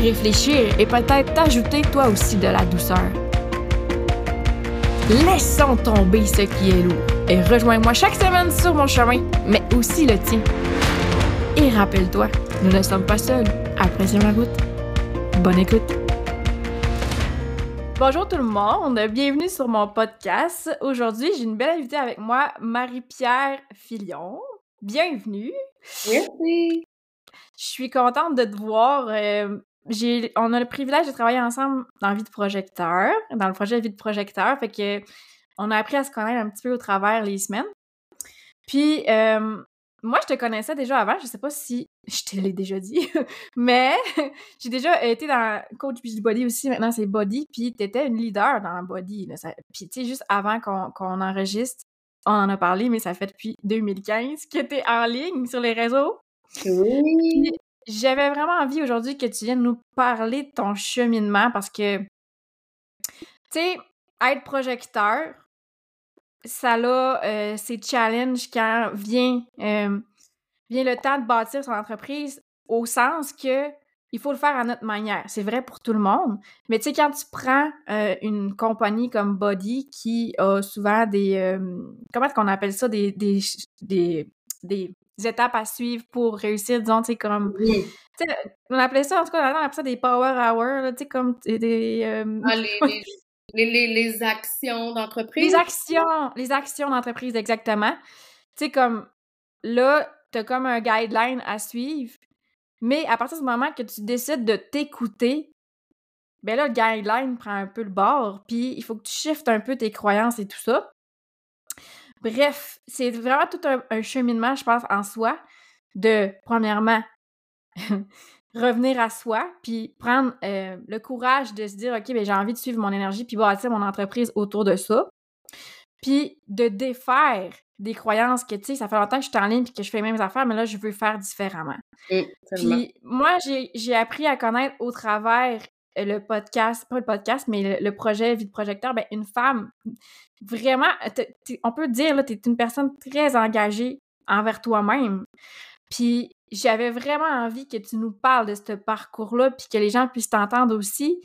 réfléchir et peut-être t'ajouter toi aussi de la douceur. Laissons tomber ce qui est lourd et rejoins-moi chaque semaine sur mon chemin, mais aussi le tien. Et rappelle-toi, nous ne sommes pas seuls. Apprécions la route. Bonne écoute. Bonjour tout le monde, bienvenue sur mon podcast. Aujourd'hui, j'ai une belle invitée avec moi, Marie-Pierre Filion. Bienvenue. Merci. Je suis contente de te voir. Euh, j'ai, on a le privilège de travailler ensemble dans Vie de projecteur, dans le projet Vie de projecteur. Fait que on a appris à se connaître un petit peu au travers les semaines. Puis, euh, moi, je te connaissais déjà avant. Je sais pas si je te l'ai déjà dit, mais j'ai déjà été dans coach body aussi. Maintenant, c'est body. Puis, tu étais une leader dans body. puis, tu sais, juste avant qu'on, enregistre, on en a parlé, mais ça fait depuis 2015 que tu es en ligne sur les réseaux. Oui. J'avais vraiment envie aujourd'hui que tu viennes nous parler de ton cheminement parce que, tu sais, être projecteur, ça a euh, ses challenges quand vient, euh, vient le temps de bâtir son entreprise au sens que il faut le faire à notre manière. C'est vrai pour tout le monde. Mais tu sais, quand tu prends euh, une compagnie comme Body qui a souvent des. comment est-ce qu'on appelle ça? Des, des, des, des étapes à suivre pour réussir, disons, tu sais, comme... on appelait ça, en tout cas, on appelait ça des power hours, tu sais, comme des... Euh, ah, les, les, les, actions d'entreprise? Les actions, les actions d'entreprise, exactement. Tu sais, comme, là, t'as comme un guideline à suivre, mais à partir du moment que tu décides de t'écouter, ben là, le guideline prend un peu le bord, puis il faut que tu shiftes un peu tes croyances et tout ça. Bref, c'est vraiment tout un, cheminement, je pense, en soi, de, premièrement, revenir à soi, puis prendre euh, le courage de se dire, OK, ben, j'ai envie de suivre mon énergie, puis bâtir mon entreprise autour de ça. Puis de défaire des croyances que, tu sais, ça fait longtemps que je suis en ligne puis que je fais les mêmes affaires, mais là, je veux faire différemment. Mmh, puis moi, j'ai appris à connaître au travers le podcast, pas le podcast, mais le, projet Vie de projecteur, ben une femme, vraiment, on peut dire, là, t'es une personne très engagée envers toi-même. Puis j'avais vraiment envie que tu nous parles de ce parcours-là, puis que les gens puissent t'entendre aussi.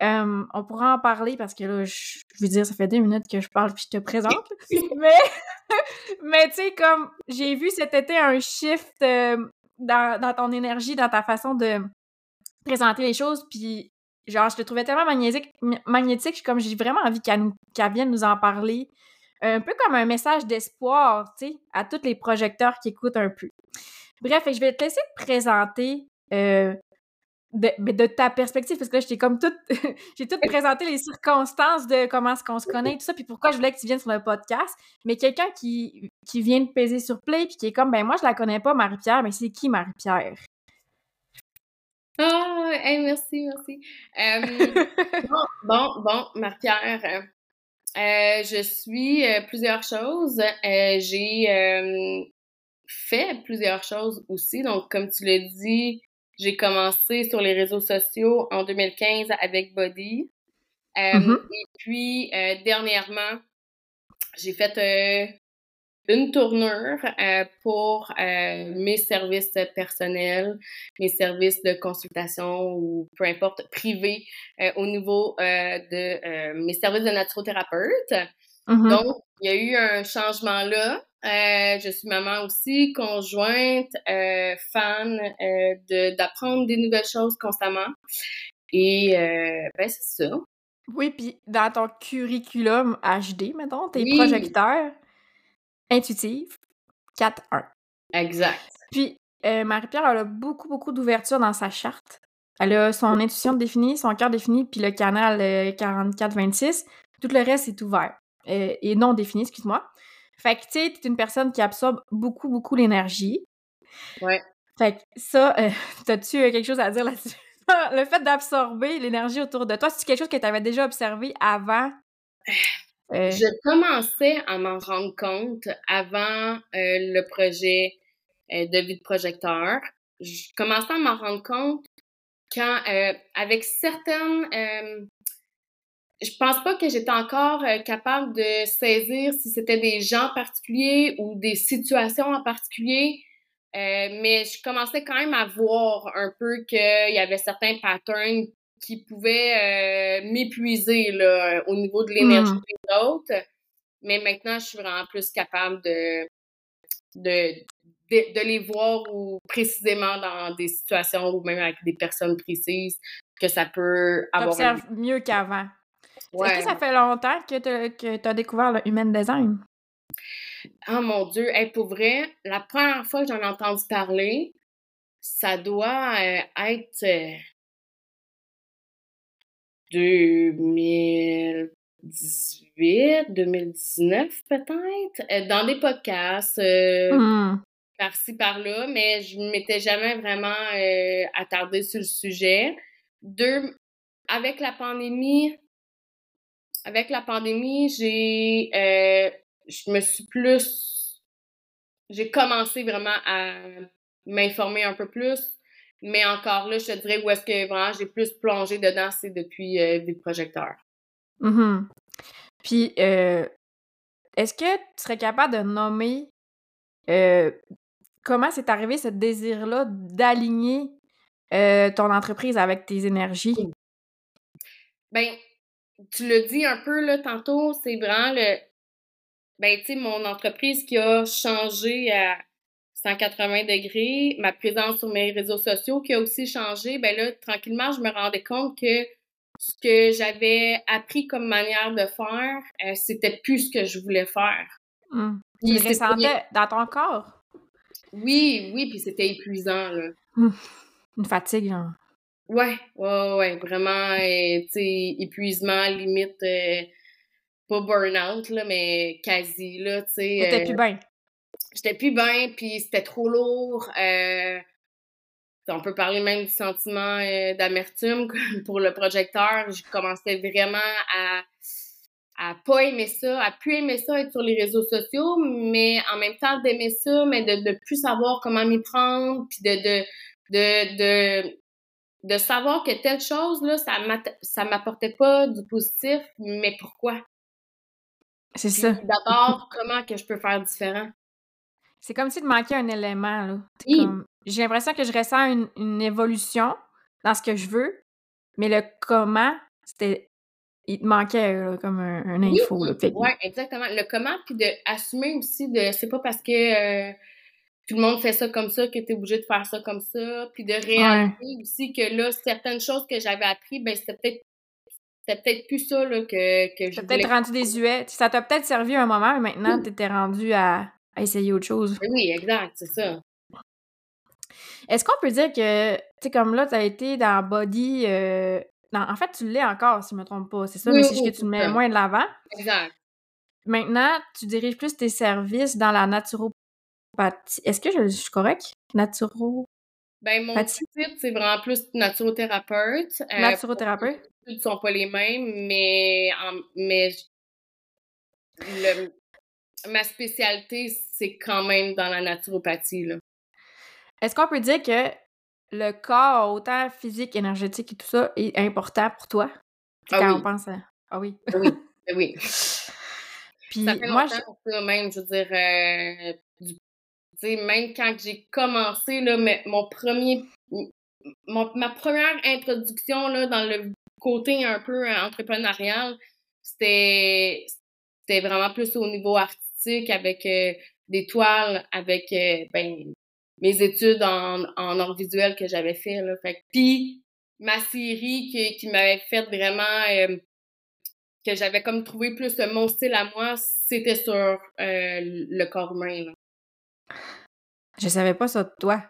on pourra en parler parce que là, je, veux dire, ça fait deux minutes que je parle puis je te présente. mais, mais tu sais, comme j'ai vu cet été un shift dans, dans, ton énergie, dans ta façon de présenter les choses, puis genre, je te trouvais tellement magnétique, magnétique comme j'ai vraiment envie qu'elle vienne nous en parler. Un peu comme un message d'espoir, tu sais, à tous les projecteurs qui écoutent un peu. Bref, je vais te laisser te présenter euh, de, de, ta perspective, parce que là, j'ai comme tout, j'ai tout présenté les circonstances de comment est-ce qu'on se connaît, tout ça, puis pourquoi je voulais que tu viennes sur le podcast. Mais quelqu'un qui, qui vient de peser sur play, puis qui est comme, ben moi, je la connais pas, Marie-Pierre, mais c'est qui Marie-Pierre? Ah, merci, merci. Euh, bon, bon, bon, Marie-Pierre, euh, je suis euh, plusieurs choses. j'ai fait plusieurs choses aussi. Donc, comme tu l'as dit, j'ai commencé sur les réseaux sociaux en 2015 avec Body. Mm-hmm. Et puis, dernièrement, j'ai fait une tournure euh, pour euh, mes services personnels, mes services de consultation ou peu importe, privés euh, au niveau de mes services de naturothérapeute. Mm-hmm. Donc, il y a eu un changement là. je suis maman aussi, conjointe, fan de d'apprendre des nouvelles choses constamment. Et ben c'est ça. Oui, puis dans ton curriculum HD, mettons, tes projecteurs, intuitive, 4-1. Exact. Puis, euh, Marie-Pierre, elle a beaucoup, beaucoup d'ouverture dans sa charte. Elle a son intuition définie, son cœur défini, puis le canal 44-26. Euh, Tout le reste est ouvert. Euh, et non défini, excuse-moi. Fait que, tu sais, t'es une personne qui absorbe beaucoup, beaucoup l'énergie. Ouais. Fait que ça, t'as-tu quelque chose à dire là-dessus? le fait d'absorber l'énergie autour de toi, c'est quelque chose que tu avais déjà observé avant? Euh, je commençais à m'en rendre compte avant euh, le projet euh, de vie de projecteur. Je commençais à m'en rendre compte quand, avec certaines je pense pas que j'étais encore capable de saisir si c'était des gens particuliers ou des situations en particulier. mais je commençais quand même à voir un peu qu'il y avait certains patterns qui pouvaient euh, m'épuiser là, au niveau de l'énergie mmh. des autres. Mais maintenant, je suis vraiment plus capable de, de, de, les voir ou précisément dans des situations ou même avec des personnes précises que ça peut avoir. T'observes mieux qu'avant. Est-ce que ça fait longtemps que tu as découvert le human design? Oh mon Dieu, hey, pour vrai, la première fois que j'en ai entendu parler, ça doit euh, être euh, 2018, 2019 peut-être, euh, dans des podcasts, euh, mmh. par-ci, par-là, mais je ne m'étais jamais vraiment euh, attardée sur le sujet. Deux, avec la pandémie, avec la pandémie, j'ai, je me suis plus, j'ai commencé vraiment à m'informer un peu plus mais encore là, je te dirais où est-ce que vraiment j'ai plus plongé dedans, c'est depuis euh, Vie projecteur. Mm Puis, euh, est-ce que tu serais capable de nommer euh, comment c'est arrivé ce désir-là d'aligner euh, ton entreprise avec tes énergies? Ben, tu le dis un peu là tantôt, c'est vraiment le. Ben, tu sais, mon entreprise qui a changé à 180 degrés, ma présence sur mes réseaux sociaux qui a aussi changé, ben là, tranquillement, je me rendais compte que ce que j'avais appris comme manière de faire, euh, c'était plus ce que je voulais faire. Mmh. Tu le ressentais dans ton corps? Oui, oui, puis c'était épuisant, là. Mmh. Une fatigue, genre. Ouais, ouais, ouais, vraiment, euh, tu sais, épuisement, limite, euh, pas burn-out, là, mais quasi, là, tu sais. T'étais plus bien j'étais plus bien, puis c'était trop lourd. Euh, on peut parler même du sentiment euh, d'amertume pour le projecteur. Je commençais vraiment à à pas aimer ça, à plus aimer ça être sur les réseaux sociaux, mais en même temps d'aimer ça, mais de, de plus savoir comment m'y prendre, puis de, de, de, de, de savoir que telle chose, là, ça m'apportait pas du positif, mais pourquoi? C'est ça. D'abord, comment que je peux faire différent? C'est comme s'il te manquait un élément, là. J'ai l'impression que je ressens une, évolution dans ce que je veux, mais le comment, c'était. Il te manquait comme un, info. Là, oui, exactement. Le comment, puis d'assumer aussi de. C'est pas parce que. Euh, tout le monde fait ça comme ça, que tu es obligé de faire ça comme ça, puis de réaliser aussi que là, certaines choses que j'avais appris, ben c'était peut-être c'était peut-être plus ça là, que, que je peut-être rendu désuet. Ça t'a peut-être servi un moment, mais maintenant, tu étais rendu à essayer autre chose. Oui, exact, c'est ça. Est-ce qu'on peut dire que, tu sais, comme là, tu as été dans Body. Euh, en fait, tu l'es encore, si je ne me trompe pas, c'est ça, mais c'est juste que tu le mets moins de l'avant. Exact. Maintenant, tu diriges plus tes services dans la naturopathie. Est-ce que je, suis correct? Naturo. Ben, mon titre, c'est vraiment plus naturothérapeute. Euh, naturothérapeute? Les ne sont pas les mêmes, mais, mais le, ma spécialité, c'est quand même dans la naturopathie. Est-ce qu'on peut dire que le corps, autant physique, énergétique et tout ça, est important pour toi? Ah quand on pense à... Ah oui? Oui, oui. Puis ça fait moi, ça, même, je veux dire, euh, même quand j'ai commencé, là, mon premier, ma première introduction là, dans le côté un peu entrepreneurial, c'était vraiment plus au niveau artistique avec euh, des toiles, avec euh, ben, mes études en, en art visuel que j'avais fait. Là. Fait puis ma série qui, qui m'avait fait vraiment euh, que j'avais comme trouvé plus mon style à moi, c'était sur le corps humain. Là. Je savais pas ça de toi.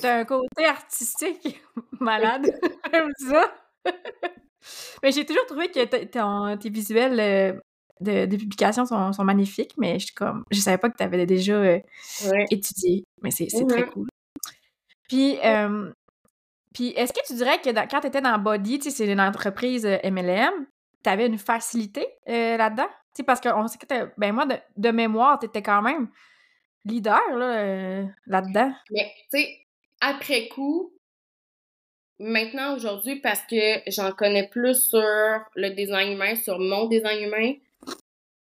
T'as un côté artistique malade. J'aime ça. Mais j'ai toujours trouvé que tes visuels de, publications sont, sont, magnifiques, mais je, comme, je savais pas que tu avais déjà euh, étudié. Mais c'est très cool. Puis, Puis est-ce que tu dirais que quand tu étais dans Body, tu sais, c'est une entreprise MLM, tu avais une facilité là-dedans? Tu sais, parce qu'on sait que ben moi, de, mémoire, tu étais quand même leader là, là-dedans. Mais, tu sais, après coup, maintenant, aujourd'hui, parce que j'en connais plus sur le design humain, sur mon design humain,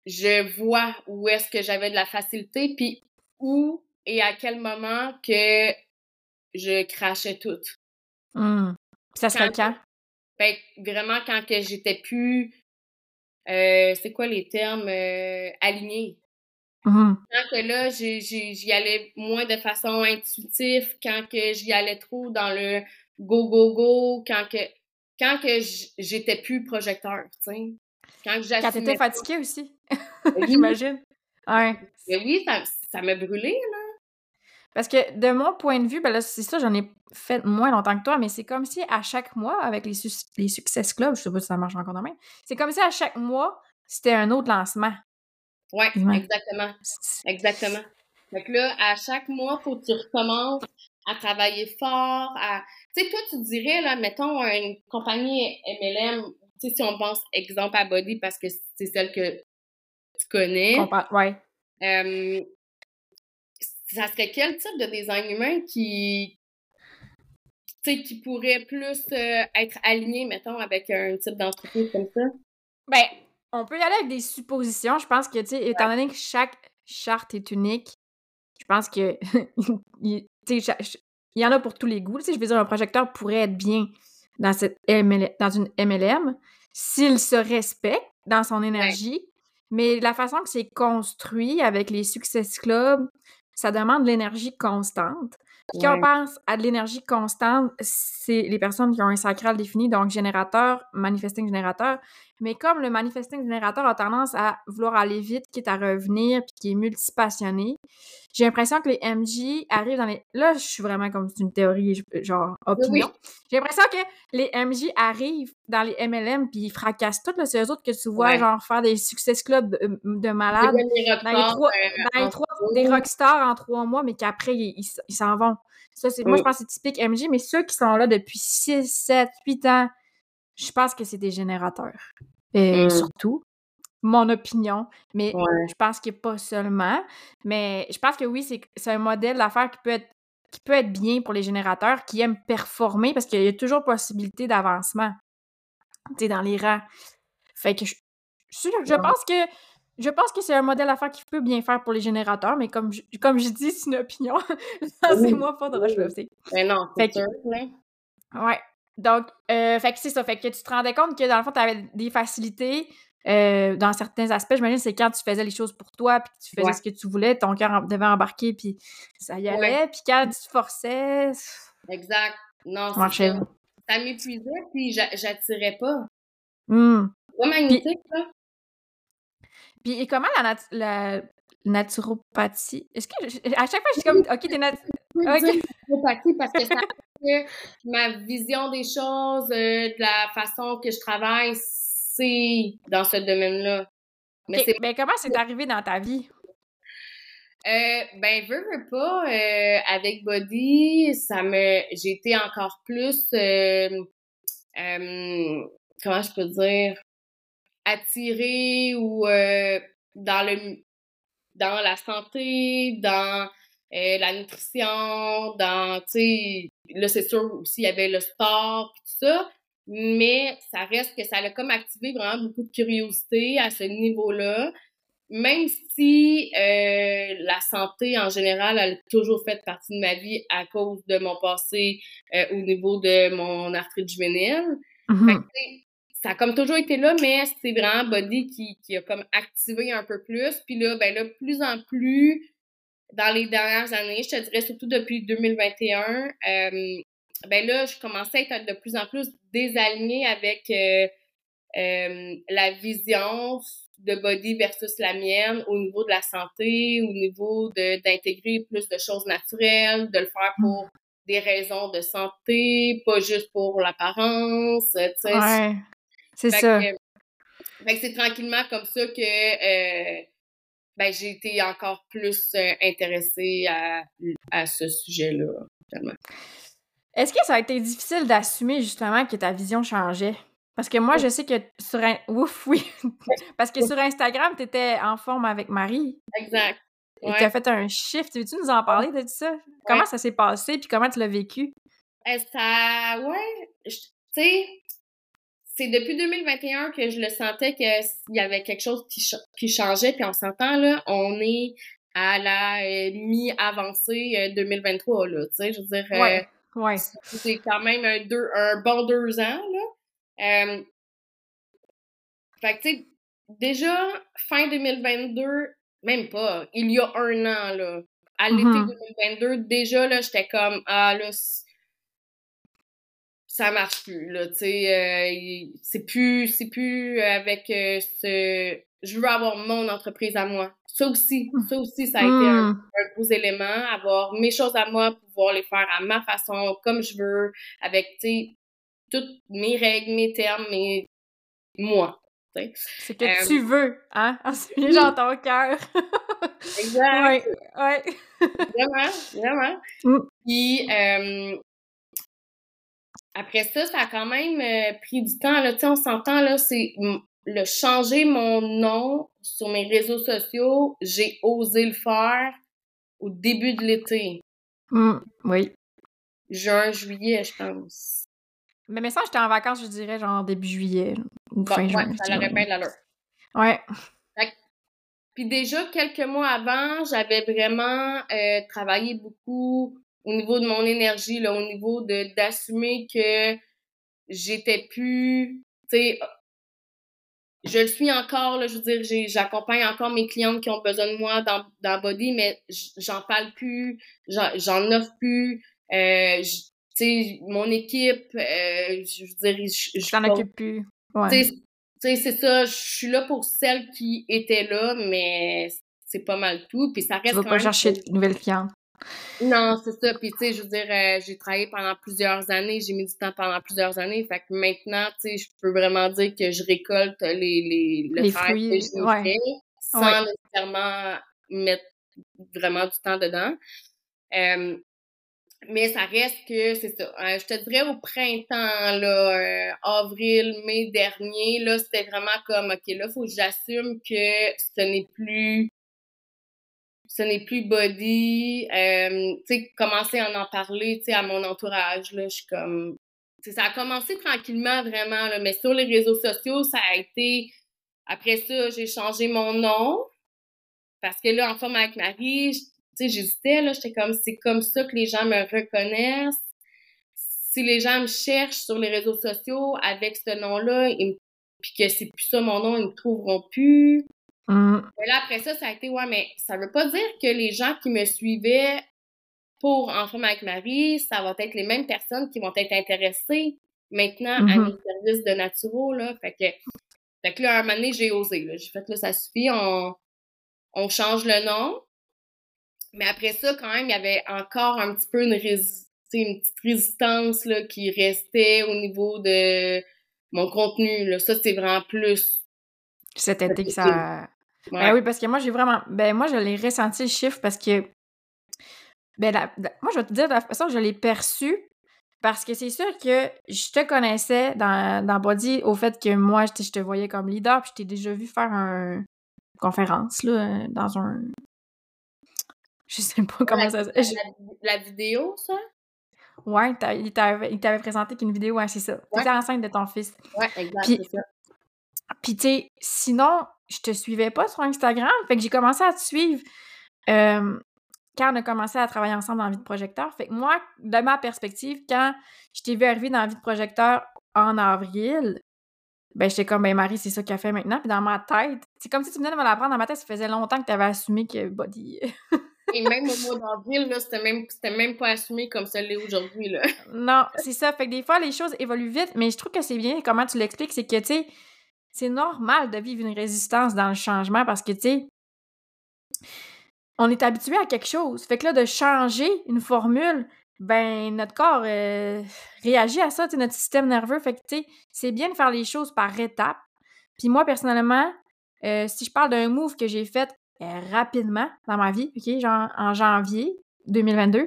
je vois où est-ce que j'avais de la facilité, puis où et à quel moment que je crachais tout. Mmh. Ça serait quand? Ben, vraiment quand que j'étais plus, euh, c'est quoi les termes, euh, alignés. Mmh. Quand que là, j'y allais moins de façon intuitive, quand que j'y allais trop dans le go, go, go, quand que, quand que j'étais plus projecteur, tu sais. Quand Quand t'étais fatiguée aussi, j'imagine. Ouais. Mais oui, ça, ça m'a brûlé, là. Parce que de mon point de vue, ben là, c'est ça, j'en ai fait moins longtemps que toi, mais c'est comme si à chaque mois, avec les, les Success Club, je sais pas si ça marche encore même, c'est comme si à chaque mois, c'était un autre lancement. Ouais, exactement. Exactement. Donc là, à chaque mois, faut que tu recommences à travailler fort, à... Tu sais, toi, tu dirais, là, mettons, une compagnie MLM, sais, si on pense, exemple, à Body, parce que c'est celle que tu connais. ouais. Euh, ça serait quel type de design humain qui, qui pourrait plus euh, être aligné, mettons, avec un type d'entreprise comme ça? Ben, on peut y aller avec des suppositions. Je pense que, tu sais, étant donné que chaque charte est unique, je pense que, il, y en a pour tous les goûts. je veux dire, un projecteur pourrait être bien dans, cette dans une MLM s'il se respecte dans son énergie, mais la façon que c'est construit avec les Success Club, ça demande de l'énergie constante. Puis quand on pense à de l'énergie constante, c'est les personnes qui ont un sacral défini, donc générateur, manifesting générateur. Mais comme le manifesting générateur a tendance à vouloir aller vite, quitte à revenir, puis qui est multipassionné, j'ai l'impression que les MJ arrivent dans les... Là, je suis vraiment comme une théorie, genre, opinion. J'ai l'impression que les MJ arrivent dans les MLM, puis ils fracassent tout. C'est eux autres que tu vois, genre, faire des success clubs de, malades. Dans les trois, euh, dans les trois des rockstars en trois mois, mais qu'après, ils s'en vont. Ça, c'est, moi, je pense que c'est typique MJ, mais ceux qui sont là depuis 6, 7, 8 ans, je pense que c'est des générateurs. Et mmh. surtout, mon opinion, mais je pense que pas seulement. Mais je pense que oui, c'est un modèle d'affaires qui peut être qui peut être bien pour les générateurs qui aiment performer parce qu'il y a toujours possibilité d'avancement dans les rangs. Fait que je, je pense que je pense que c'est un modèle d'affaires qui peut bien faire pour les générateurs, mais comme je, comme je dis, c'est une opinion. c'est moi pas de aussi. Mais non, c'est sûr. Ouais. Donc, euh, fait que c'est ça. Fait que tu te rendais compte que dans le fond, tu avais des facilités euh, dans certains aspects. J'imagine c'est quand tu faisais les choses pour toi, puis tu faisais ce que tu voulais, ton cœur devait embarquer, puis ça y allait. Puis quand tu te forçais. Exact. Non, c'est ça. Ça m'épuisait, puis j'attirais pas. Mmh. Pas magnétique, là. Puis et comment la, la naturopathie? Est-ce que à chaque fois je suis comme OK, t'es nat... naturopathie parce que ça que ma vision des choses, euh, de la façon que je travaille, c'est dans ce domaine-là. Mais comment c'est arrivé dans ta vie? Euh, ben, veux, veux pas, euh, avec Body, ça me, j'ai été encore plus, comment je peux dire, attirée ou dans le, dans la santé, dans la nutrition, dans, tu sais, là, c'est sûr aussi, il y avait le sport, tout ça, mais ça reste que ça a comme activé vraiment beaucoup de curiosité à ce niveau-là. Même si euh, la santé en général a toujours fait partie de ma vie à cause de mon passé euh, au niveau de mon arthrite juvénile. Mm-hmm. Ça a comme toujours été là, mais c'est vraiment Body qui, qui a comme activé un peu plus. Puis là, ben là, plus en plus, dans les dernières années, je te dirais surtout depuis 2021, euh, ben là, je commençais à être de plus en plus désalignée avec euh, euh, la vision de body versus la mienne au niveau de la santé, au niveau de d'intégrer plus de choses naturelles, de le faire pour des raisons de santé, pas juste pour l'apparence, tu sais. Ouais, c'est ça. fait que c'est tranquillement comme ça que euh, ben, j'ai été encore plus intéressée à, à ce sujet-là, Est-ce que ça a été difficile d'assumer justement que ta vision changeait? Parce que moi, je sais que sur un... Ouf, oui! Parce que sur Instagram, tu étais en forme avec Marie. Exact. Et tu as fait un shift. Veux-tu nous en parler de ça? Comment ça s'est passé puis comment tu l'as vécu? Euh, ça, ouais, tu sais, c'est depuis 2021 que je le sentais qu'il y avait quelque chose qui, qui changeait. Puis on s'entend, là, on est à la euh, mi-avancée 2023, euh, là, tu sais, je veux dire... Ouais, ouais. C'est quand même un, deux, un bon deux ans, là. fait que, tu sais, déjà, fin 2022, même pas, il y a un an, là, à l'été 2022, mm-hmm. déjà, là, j'étais comme, ah, là, ça marche plus là tu sais euh, c'est plus c'est plus avec euh, ce je veux avoir mon entreprise à moi ça aussi ça aussi ça a été un, mmh. un, gros élément avoir mes choses à moi pouvoir les faire à ma façon comme je veux avec tu sais toutes mes règles mes termes mes moi c'est que tu veux, hein? En dans ton cœur. exact. Ouais, ouais. vraiment, vraiment. Mmh. Puis, euh, après ça, ça a quand même euh, pris du temps. Là, on s'entend, là, c'est le changer mon nom sur mes réseaux sociaux. J'ai osé le faire au début de l'été. Mmh, oui. Juin, juillet, je pense. Mais mais ça, j'étais en vacances, je dirais, genre début juillet. Ou fin juin. Ça l'aurait bien l'allure. Ouais. Puis déjà, quelques mois avant, j'avais vraiment euh, travaillé beaucoup au niveau de mon énergie, là, au niveau de d'assumer que j'étais plus, tu sais, je le suis encore, là, je veux dire, j'accompagne encore mes clientes qui ont besoin de moi dans, dans Body, mais j'en parle plus, j'en offre plus, euh, tu sais, mon équipe, euh, je veux dire, je t'en occupe plus. Tu sais, c'est ça, je suis là pour celles qui étaient là, mais c'est pas mal tout, puis ça reste Tu vas pas chercher de nouvelles clientes. Non, c'est ça. Puis, tu sais, je veux dire, euh, j'ai travaillé pendant plusieurs années, j'ai mis du temps pendant plusieurs années. Fait que maintenant, tu sais, je peux vraiment dire que je récolte les, les, le les fruits, que j'ai fait sans nécessairement mettre vraiment du temps dedans. Euh, mais ça reste que, c'est ça. Euh, je te dirais au printemps, là, avril, mai dernier, là, c'était vraiment comme, OK, là, faut que j'assume que ce n'est plus ce n'est plus body. Euh, tu sais, commencer à en parler, tu sais, à mon entourage, là, je suis comme... ça a commencé tranquillement, vraiment, là, mais sur les réseaux sociaux, ça a été... Après ça, j'ai changé mon nom, parce que là, en forme avec Marie, tu sais, j'hésitais, là, j'étais comme, c'est comme ça que les gens me reconnaissent. Si les gens me cherchent sur les réseaux sociaux avec ce nom-là, puis que c'est plus ça mon nom, ils me trouveront plus. Mm. Mais là, après ça, ça a été, ouais, mais ça veut pas dire que les gens qui me suivaient pour En avec Marie, ça va être les mêmes personnes qui vont être intéressées maintenant à mm-hmm. mes services de naturo, là. Fait que, fait que là, un moment donné, j'ai osé, là. J'ai fait, là, ça suffit, on, on change le nom. Mais après ça, quand même, il y avait encore un petit peu une, une petite résistance, là, qui restait au niveau de mon contenu, là. Ça, c'est vraiment plus cet été que ça, ben oui, parce que moi, j'ai vraiment. Ben moi, je l'ai ressenti le chiffre parce que. Ben, moi, je vais te dire, de la façon, je l'ai perçu parce que c'est sûr que je te connaissais dans, dans Body au fait que moi, je te, voyais comme leader, puis je t'ai déjà vu faire une conférence, là, dans un. Je sais pas comment ça la, la, vidéo, ça? Ouais, il t'avait présenté qu'une vidéo, ouais, c'est ça. Tu étais enceinte de ton fils. Ouais, exact, c'est ça. Puis, tu sais, sinon, je te suivais pas sur Instagram. Fait que j'ai commencé à te suivre euh, quand on a commencé à travailler ensemble dans Vie de Projecteur. Fait que moi, de ma perspective, quand je t'ai vu arriver dans Vie de Projecteur en avril, ben j'étais comme, ben Marie, c'est ça qu'elle fait maintenant. Puis dans ma tête, c'est comme si tu venais de me l'apprendre dans ma tête, ça faisait longtemps que tu avais assumé que body. Et même au mois d'avril, là, c'était même, même pas assumé comme ça l'est aujourd'hui, là. non, c'est ça. Fait que des fois, les choses évoluent vite, mais je trouve que c'est bien comment tu l'expliques, c'est que, tu sais, c'est normal de vivre une résistance dans le changement parce que, tu sais, on est habitué à quelque chose. Fait que là, de changer une formule, ben, notre corps euh, réagit à ça, notre système nerveux. Fait que, tu sais, c'est bien de faire les choses par étapes. Puis moi, personnellement, euh, si je parle d'un move que j'ai fait euh, rapidement dans ma vie, OK, genre en janvier 2022, je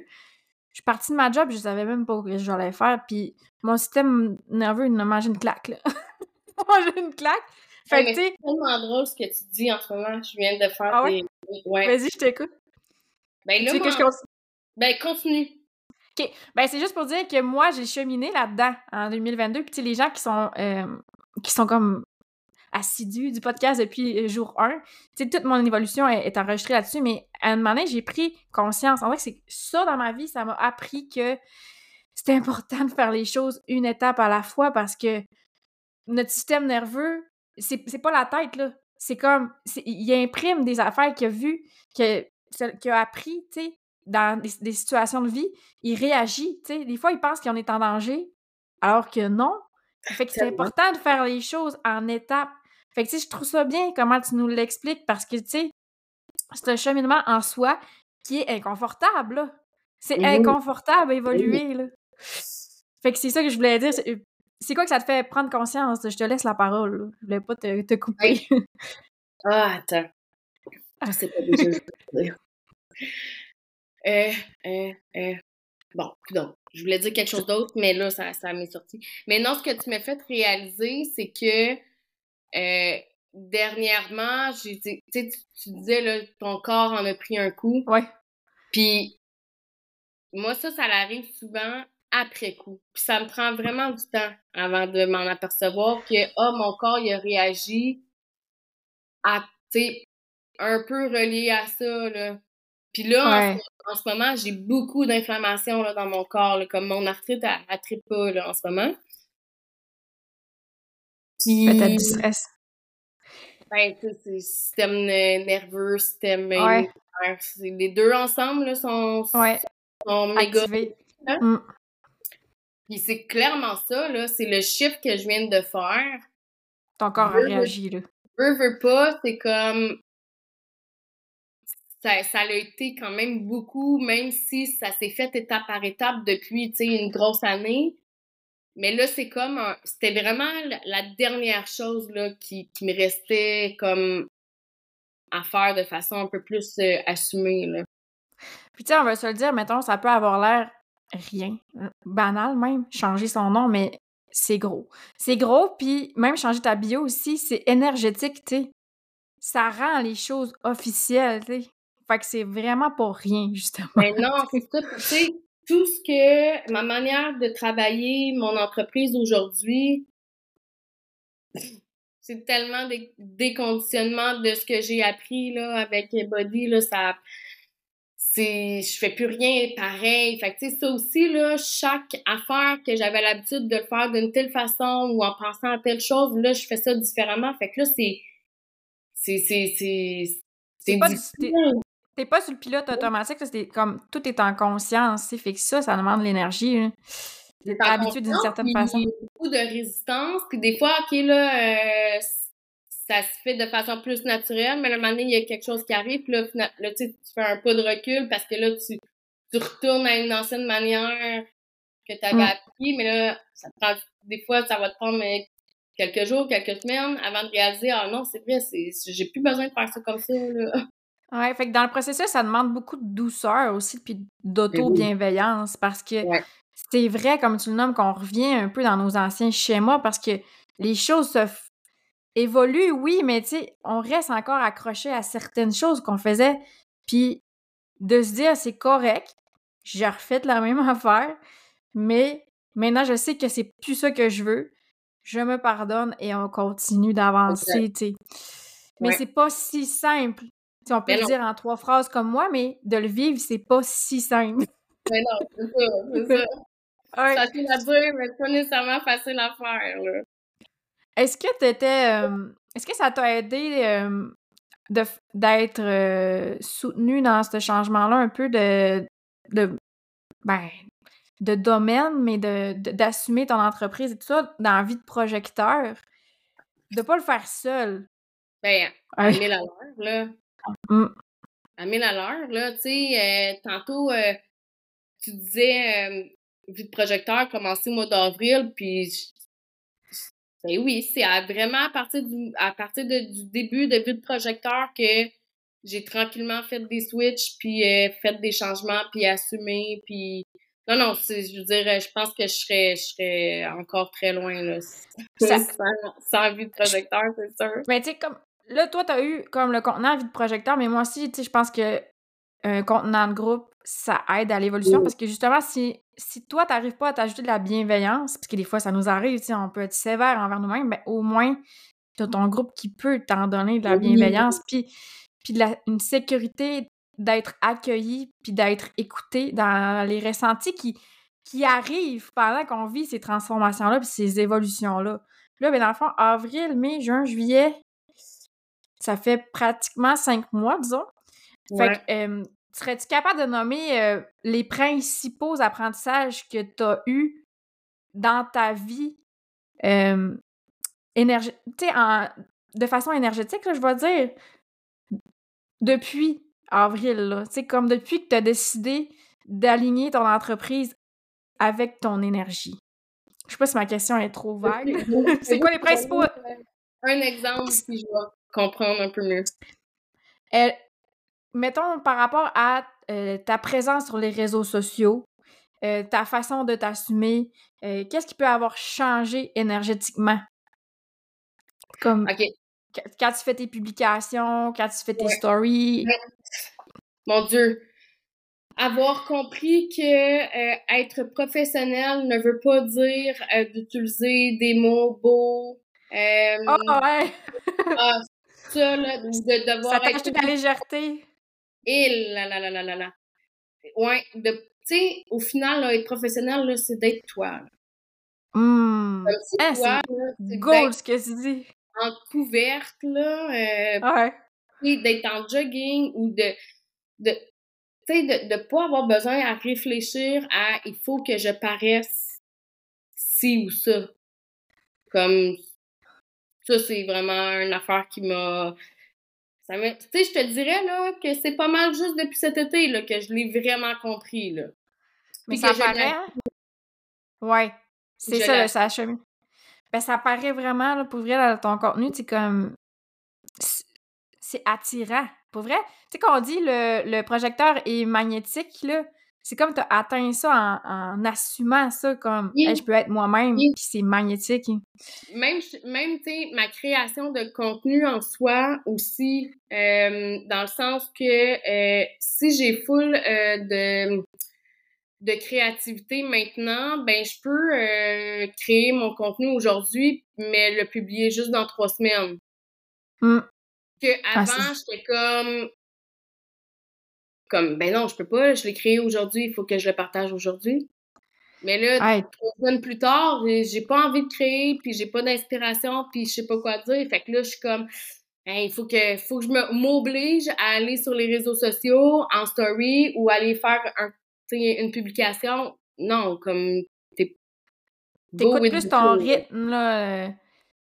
suis partie de ma job, je savais même pas ce que j'allais faire, puis mon système nerveux, il m'a mangé une claque, là. mangé une claque. Fait que, c'est tellement drôle ce que tu dis en ce moment. Je viens de faire ah ouais? ouais. Vas-y, je t'écoute. Ben là, que je continue? Ben, continue. OK. Ben, c'est juste pour dire que moi, j'ai cheminé là-dedans en 2022. Puis, les gens qui sont, euh, qui sont comme assidus du podcast depuis euh, jour 1, tu sais, toute mon évolution est, enregistrée là-dessus. Mais à un moment donné, j'ai pris conscience. En vrai, c'est ça dans ma vie, ça m'a appris que c'était important de faire les choses une étape à la fois parce que notre système nerveux, c'est pas la tête, là. C'est comme, il imprime des affaires qu'il a vues, qu'il a appris, tu sais, dans des, situations de vie, il réagit, tu sais. Des fois, il pense qu'on est en danger, alors que non. Fait que c'est important de faire les choses en étapes. Fait que, tu sais, je trouve ça bien comment tu nous l'expliques parce que, tu sais, c'est un cheminement en soi qui est inconfortable, C'est inconfortable à évoluer, là. Fait que c'est ça que je voulais dire. C'est quoi que ça te fait prendre conscience? Je te laisse la parole. Je voulais pas te, te couper. ah, attends. Ah, c'est pas déjà euh, euh, euh. Bon, donc, je voulais dire quelque chose d'autre, mais là, ça, ça m'est sorti. Mais non, ce que tu m'as fait réaliser, c'est que euh, dernièrement, j'ai tu, tu disais, là, ton corps en a pris un coup. Ouais. Puis, moi, ça, ça arrive souvent après coup. Puis ça me prend vraiment du temps avant de m'en apercevoir que, oh, mon corps, il a réagi à, un peu relié à ça, là. Puis là, en, ce moment, j'ai beaucoup d'inflammation dans mon corps, comme mon arthrite, elle, ne pas là, en ce moment. Puis... T'as du stress. Ben, c'est système nerveux, système ouais. Les deux ensemble là, sont, ouais. sont méga. Mm. Puis c'est clairement ça, là. C'est le chiffre que je viens de faire. Ton corps a réagi, là. Veux, veux pas, c'est comme ça, ça a été quand même beaucoup, même si ça s'est fait étape par étape depuis, tu sais, une grosse année. Mais là, c'est comme C'était vraiment la dernière chose, là, qui, qui, me restait comme à faire de façon un peu plus euh, assumée, là. Puis, tu sais, on va se le dire, mettons, ça peut avoir l'air rien, banal même, changer son nom, mais c'est gros. C'est gros, puis même changer ta bio aussi, c'est énergétique, tu sais. Ça rend les choses officielles, tu sais. Fait que c'est vraiment pour rien, justement. Mais non, c'est. Tu sais, tout ce que ma manière de travailler mon entreprise aujourd'hui, c'est tellement des déconditionnements de ce que j'ai appris là avec Body là, ça c'est je fais plus rien pareil. Fait que tu sais ça aussi là, chaque affaire que j'avais l'habitude de faire d'une telle façon ou en pensant à telle chose, là je fais ça différemment. Fait que là c'est c'est c'est c'est c'est T'es pas sur le pilote automatique, c'est comme tout est en conscience, fait que ça, ça demande l'énergie. T'es habitué d'une certaine façon. Il y a beaucoup de résistance, puis des fois, ok, là, euh, ça se fait de façon plus naturelle, mais à un moment donné, il y a quelque chose qui arrive, puis là, là tu fais un pas de recul parce que là, tu, tu retournes à une ancienne manière que tu avais mm. appris, mais là, ça prend, des fois, ça va te prendre quelques jours, quelques semaines avant de réaliser, ah non, c'est vrai, j'ai plus besoin de faire ça comme ça, là. Ouais, fait que dans le processus, ça demande beaucoup de douceur aussi, puis d'auto-bienveillance, parce que c'est vrai, comme tu le nommes, qu'on revient un peu dans nos anciens schémas, parce que les choses se évoluent, oui, mais tu sais, on reste encore accroché à certaines choses qu'on faisait, puis de se dire, c'est correct, j'ai refait la même affaire, mais maintenant, je sais que c'est plus ça que je veux, je me pardonne et on continue d'avancer, tu sais. Mais c'est pas si simple on peut le dire en trois phrases comme moi, mais de le vivre, c'est pas si simple. Mais non, c'est ça, c'est ça. Ouais. Facile à dire, mais pas nécessairement facile à faire, là. Est-ce que t'étais... Euh, est-ce que ça t'a aidé euh, d'être euh, soutenu dans ce changement-là un peu de... de ben, de domaine, mais de, d'assumer ton entreprise et tout ça dans la vie de projecteur? De pas le faire seul. Ben, à ouais. la là. Mm. À 1000 à l'heure, là, tu sais, euh, tantôt, euh, tu disais, euh, vie de projecteur, commencer au mois d'avril, puis ben oui, c'est vraiment à partir du à partir du début de vie de projecteur que j'ai tranquillement fait des switches, puis fait des changements, puis assumé, puis Non, non, je veux dire, je pense que je serais, je serais encore très loin, là. Ça... sans, vie de projecteur, c'est sûr. Mais tu sais, comme, là, toi, t'as eu comme le contenant vie de projecteur, mais moi aussi, tu sais, je pense que un contenant de groupe, ça aide à l'évolution? Parce que justement, si, si toi, t'arrives pas à t'ajouter de la bienveillance, parce que des fois, ça nous arrive, on peut être sévère envers nous-mêmes, mais au moins, t'as ton groupe qui peut t'en donner de la bienveillance, puis, puis de la, une sécurité d'être accueilli, puis d'être écouté dans les ressentis qui, qui arrivent pendant qu'on vit ces transformations-là, puis ces évolutions-là. Là, ben, dans le fond, avril, mai, juin, juillet, ça fait pratiquement cinq mois, disons. Fait que, serais-tu capable de nommer les principaux apprentissages que tu as eus dans ta vie euh, de façon énergétique, je vais dire, depuis avril, là, comme depuis que tu as décidé d'aligner ton entreprise avec ton énergie? Je sais pas si ma question est trop vague. C'est quoi les principaux? Un exemple, si je vais comprendre un peu mieux mettons, par rapport à euh, ta présence sur les réseaux sociaux, euh, ta façon de t'assumer, euh, qu'est-ce qui peut avoir changé énergétiquement? Comme quand tu fais tes publications, quand tu fais tes stories. Mon Dieu! Avoir compris que être professionnel ne veut pas dire d'utiliser des mots beaux. oh, ouais! ah, ça, là, de devoir. Ça t'a ta légèreté. Et là là là là là là. Ouais, tu sais, au final, être professionnel, là, c'est d'être toi. Mmh. c'est toi, goal, ce que tu dis. En couverte, là. Euh, ouais. D'être en jogging ou de. de tu sais, de ne pas avoir besoin à réfléchir à il faut que je paraisse ci ou ça. Comme ça, c'est vraiment une affaire qui m'a tu sais, je te dirais là, que c'est pas mal juste depuis cet été là, que je l'ai vraiment compris. Là. Mais ça paraît. Ouais. C'est ça, ça achemine. Ben, ça paraît vraiment, là, pour vrai, dans ton contenu, c'est comme. C'est attirant. Pour vrai, tu sais, quand on dit le, le projecteur est magnétique, là, c'est comme tu as atteint ça en, assumant ça comme je peux être moi-même, puis c'est magnétique. Même, même tu sais, ma création de contenu en soi aussi, euh, dans le sens que euh, si j'ai full euh, de de créativité maintenant, ben je peux créer mon contenu aujourd'hui, mais le publier juste dans trois semaines. Mmh. Que ah, avant, j'étais comme comme ben non, je peux pas, je l'ai créé aujourd'hui, il faut que je le partage aujourd'hui. Mais là, trois semaines plus tard, j'ai pas envie de créer, puis j'ai pas d'inspiration, puis je sais pas quoi dire. Fait que là, je suis comme, il faut que, faut que je m'oblige à aller sur les réseaux sociaux, en story, ou aller faire un, une publication. Non, comme, t'es. T'écoutes plus ton rythme là, de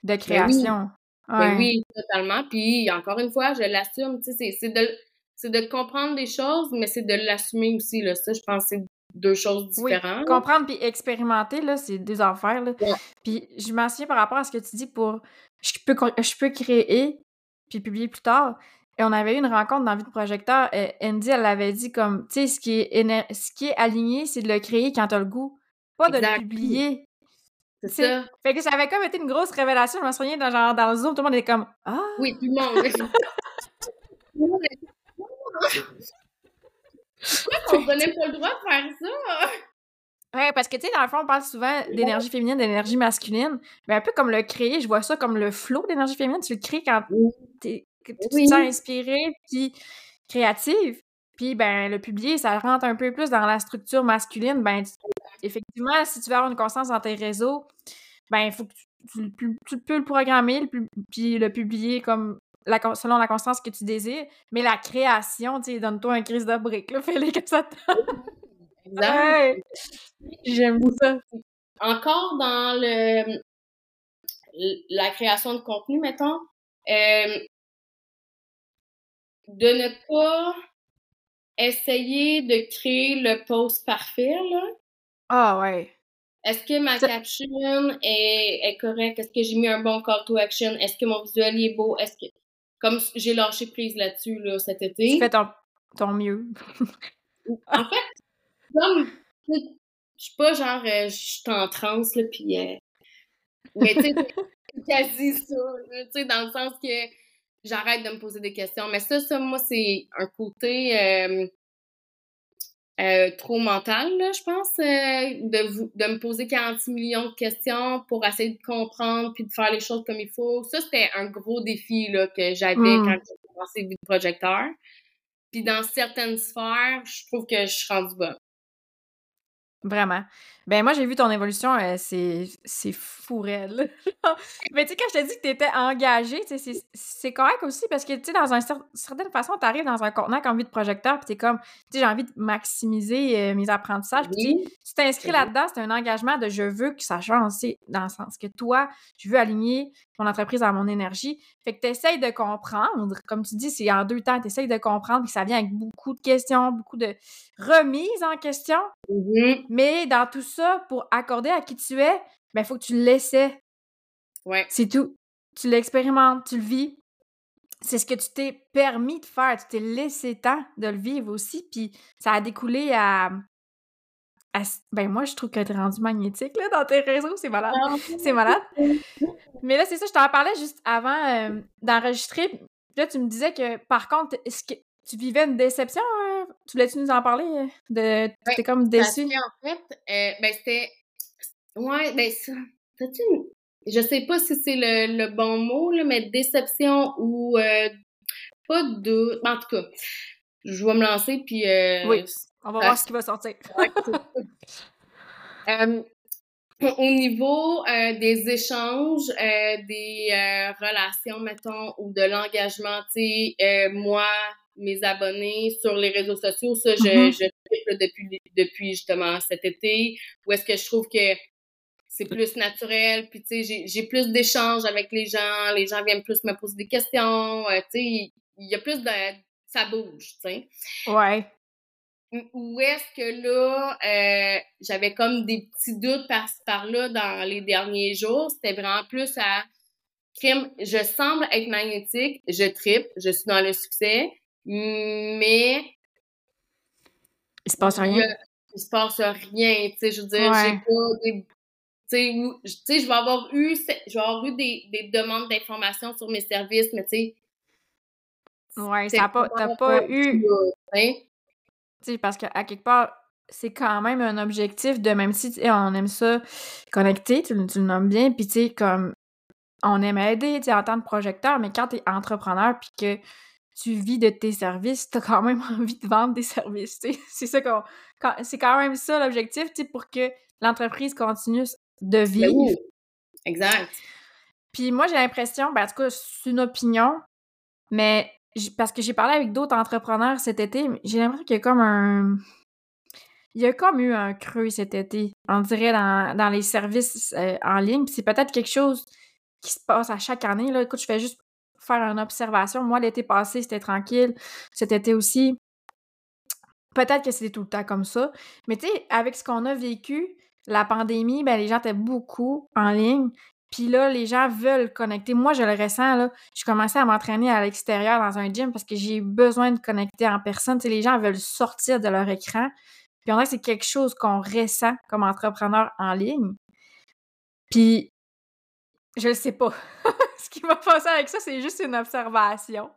ben création. Ben oui. totalement. Puis, encore une fois, je l'assume. C'est de, c'est de comprendre des choses, mais c'est de l'assumer aussi. Là. Ça, je pense que c'est deux choses différentes. Oui, comprendre puis expérimenter, là, c'est des affaires. Là. Puis je m'en souviens par rapport à ce que tu dis pour je peux, je peux créer puis publier plus tard. Et on avait eu une rencontre dans Vie de projecteur. Et Andy, elle avait dit comme, tu sais, ce, qui est ce qui est aligné, c'est de le créer quand t'as le goût, pas de le publier. C'est ça. Fait que ça avait comme été une grosse révélation. Je m'en souviens, dans, genre, dans le Zoom, tout le monde était comme Ah! Oui, tout le monde. Pourquoi on donnait pas le droit de faire ça? Ouais, parce que, tu sais, dans le fond, on parle souvent d'énergie féminine, d'énergie masculine. Mais un peu comme le créer, je vois ça comme le flot d'énergie féminine. Tu le crées quand tu te sens inspiré, puis créative. Puis, ben, le publier, ça rentre un peu plus dans la structure masculine. Ben, effectivement, si tu veux avoir une constance dans tes réseaux, ben, il faut que tu, tu, peux le programmer, puis le publier comme selon la constance que tu désires, mais la création, tu sais, donne-toi un crise de brique, là, fais-les comme ça. ouais. J'aime ça. Encore dans le la création de contenu, mettons, euh, de ne pas essayer de créer le post parfait, là. Ah ouais. Est-ce que ma caption est, est correcte? Est-ce que j'ai mis un bon call to action? Est-ce que mon visuel est beau? Est-ce que comme j'ai lâché prise là-dessus là, cet été. Tu fais ton, ton mieux. en fait, comme suis pas genre, je suis en transe, là, puis... mais tu sais, quasi ça, tu sais, dans le sens que j'arrête de me poser des questions. Mais ça, ça, moi, c'est un côté euh, trop mental, là, je pense, euh, de, vous, de me poser 46 millions de questions pour essayer de comprendre puis de faire les choses comme il faut. Ça, c'était un gros défi là, que j'avais hmm. quand j'ai commencé le projecteur. Puis dans certaines sphères, je trouve que je suis rendue bonne. Vraiment. Ben moi, j'ai vu ton évolution, euh, c'est c'est fourrel. Mais tu sais, quand je t'ai dit que tu étais engagée, c'est correct aussi parce que, tu sais, dans une certaine façon, tu arrives dans un contenant comme vie de projecteur, puis tu es comme, tu sais, j'ai envie de maximiser euh, mes apprentissages. Puis tu t'inscris là-dedans, c'est un engagement de je veux que ça change, dans le sens que toi, je veux aligner mon entreprise à mon énergie. Fait que tu essayes de comprendre, comme tu dis, c'est en deux temps, tu essayes de comprendre, puis ça vient avec beaucoup de questions, beaucoup de remises en question. Mm-hmm. Mais dans tout ça, pour accorder à qui tu es, ben, il faut que tu le laissais. Ouais. C'est tout. Tu l'expérimentes, tu le vis. C'est ce que tu t'es permis de faire. Tu t'es laissé temps de le vivre aussi. Puis ça a découlé à. ben, moi, je trouve que tu es rendu magnétique là, dans tes réseaux. C'est malade. Ah. c'est malade. Mais là, c'est ça, je t'en parlais juste avant euh, d'enregistrer. Là, tu me disais que, par contre, est-ce que tu vivais une déception? Hein? Tu voulais-tu nous en parler? Euh, de... T'étais comme déçu? en fait, euh, ben c'était... Ouais, ben ça... Je sais pas si c'est le, le, bon mot, là, mais déception ou euh, pas de... En tout cas, je vais me lancer, puis... oui, on va voir ce qui va sortir. au niveau des échanges, des relations, mettons, ou de l'engagement, tu sais, moi, mes abonnés sur les réseaux sociaux. Ça, je, mm depuis, depuis justement cet été, où est-ce que je trouve que c'est plus naturel, puis tu sais, j'ai plus d'échanges avec les gens, les gens viennent plus me poser des questions, euh, tu sais, il y a plus de... ça bouge, tu sais. Ouais. Où est-ce que là, euh, j'avais comme des petits doutes par par-là dans les derniers jours, c'était vraiment plus à crime, je semble être magnétique, je tripe, je suis dans le succès, mais. Il se passe rien? Il, se passe rien, tu sais, je veux dire, j'ai pas des. Tu sais, je vais avoir eu, je vais avoir eu des, des demandes d'informations sur mes services, mais tu sais. Ouais, ça pas, t'as pas eu. Tu sais, parce qu'à quelque part, c'est quand même un objectif de même si on aime ça connecter, tu, tu le nommes bien, puis tu sais, comme on aime aider, tu sais, en tant que projecteur, mais quand tu es entrepreneur, puis que tu vis de tes services, tu as quand même envie de vendre des services. C'est ça qu'on. C'est quand même ça l'objectif, pour que l'entreprise continue de ben vivre. Exact. Puis moi, j'ai l'impression, ben, en tout cas, c'est une opinion, mais parce que j'ai parlé avec d'autres entrepreneurs cet été, j'ai l'impression qu'il y a comme un. Il y a comme eu un creux cet été, on dirait, dans, les services euh, en ligne. Puis c'est peut-être quelque chose qui se passe à chaque année. Là. Écoute, je fais juste faire une observation. Moi, l'été passé, c'était tranquille. Cet été aussi. Peut-être que c'était tout le temps comme ça. Mais tu sais, avec ce qu'on a vécu, la pandémie, ben, les gens étaient beaucoup en ligne. Puis là, les gens veulent connecter. Moi, je le ressens, là. Je commençais à m'entraîner à l'extérieur dans un gym parce que j'ai besoin de connecter en personne. Tu sais, les gens veulent sortir de leur écran. Puis on dirait c'est quelque chose qu'on ressent comme entrepreneur en ligne. Puis, je le sais pas. ce qui va passer avec ça, c'est juste une observation.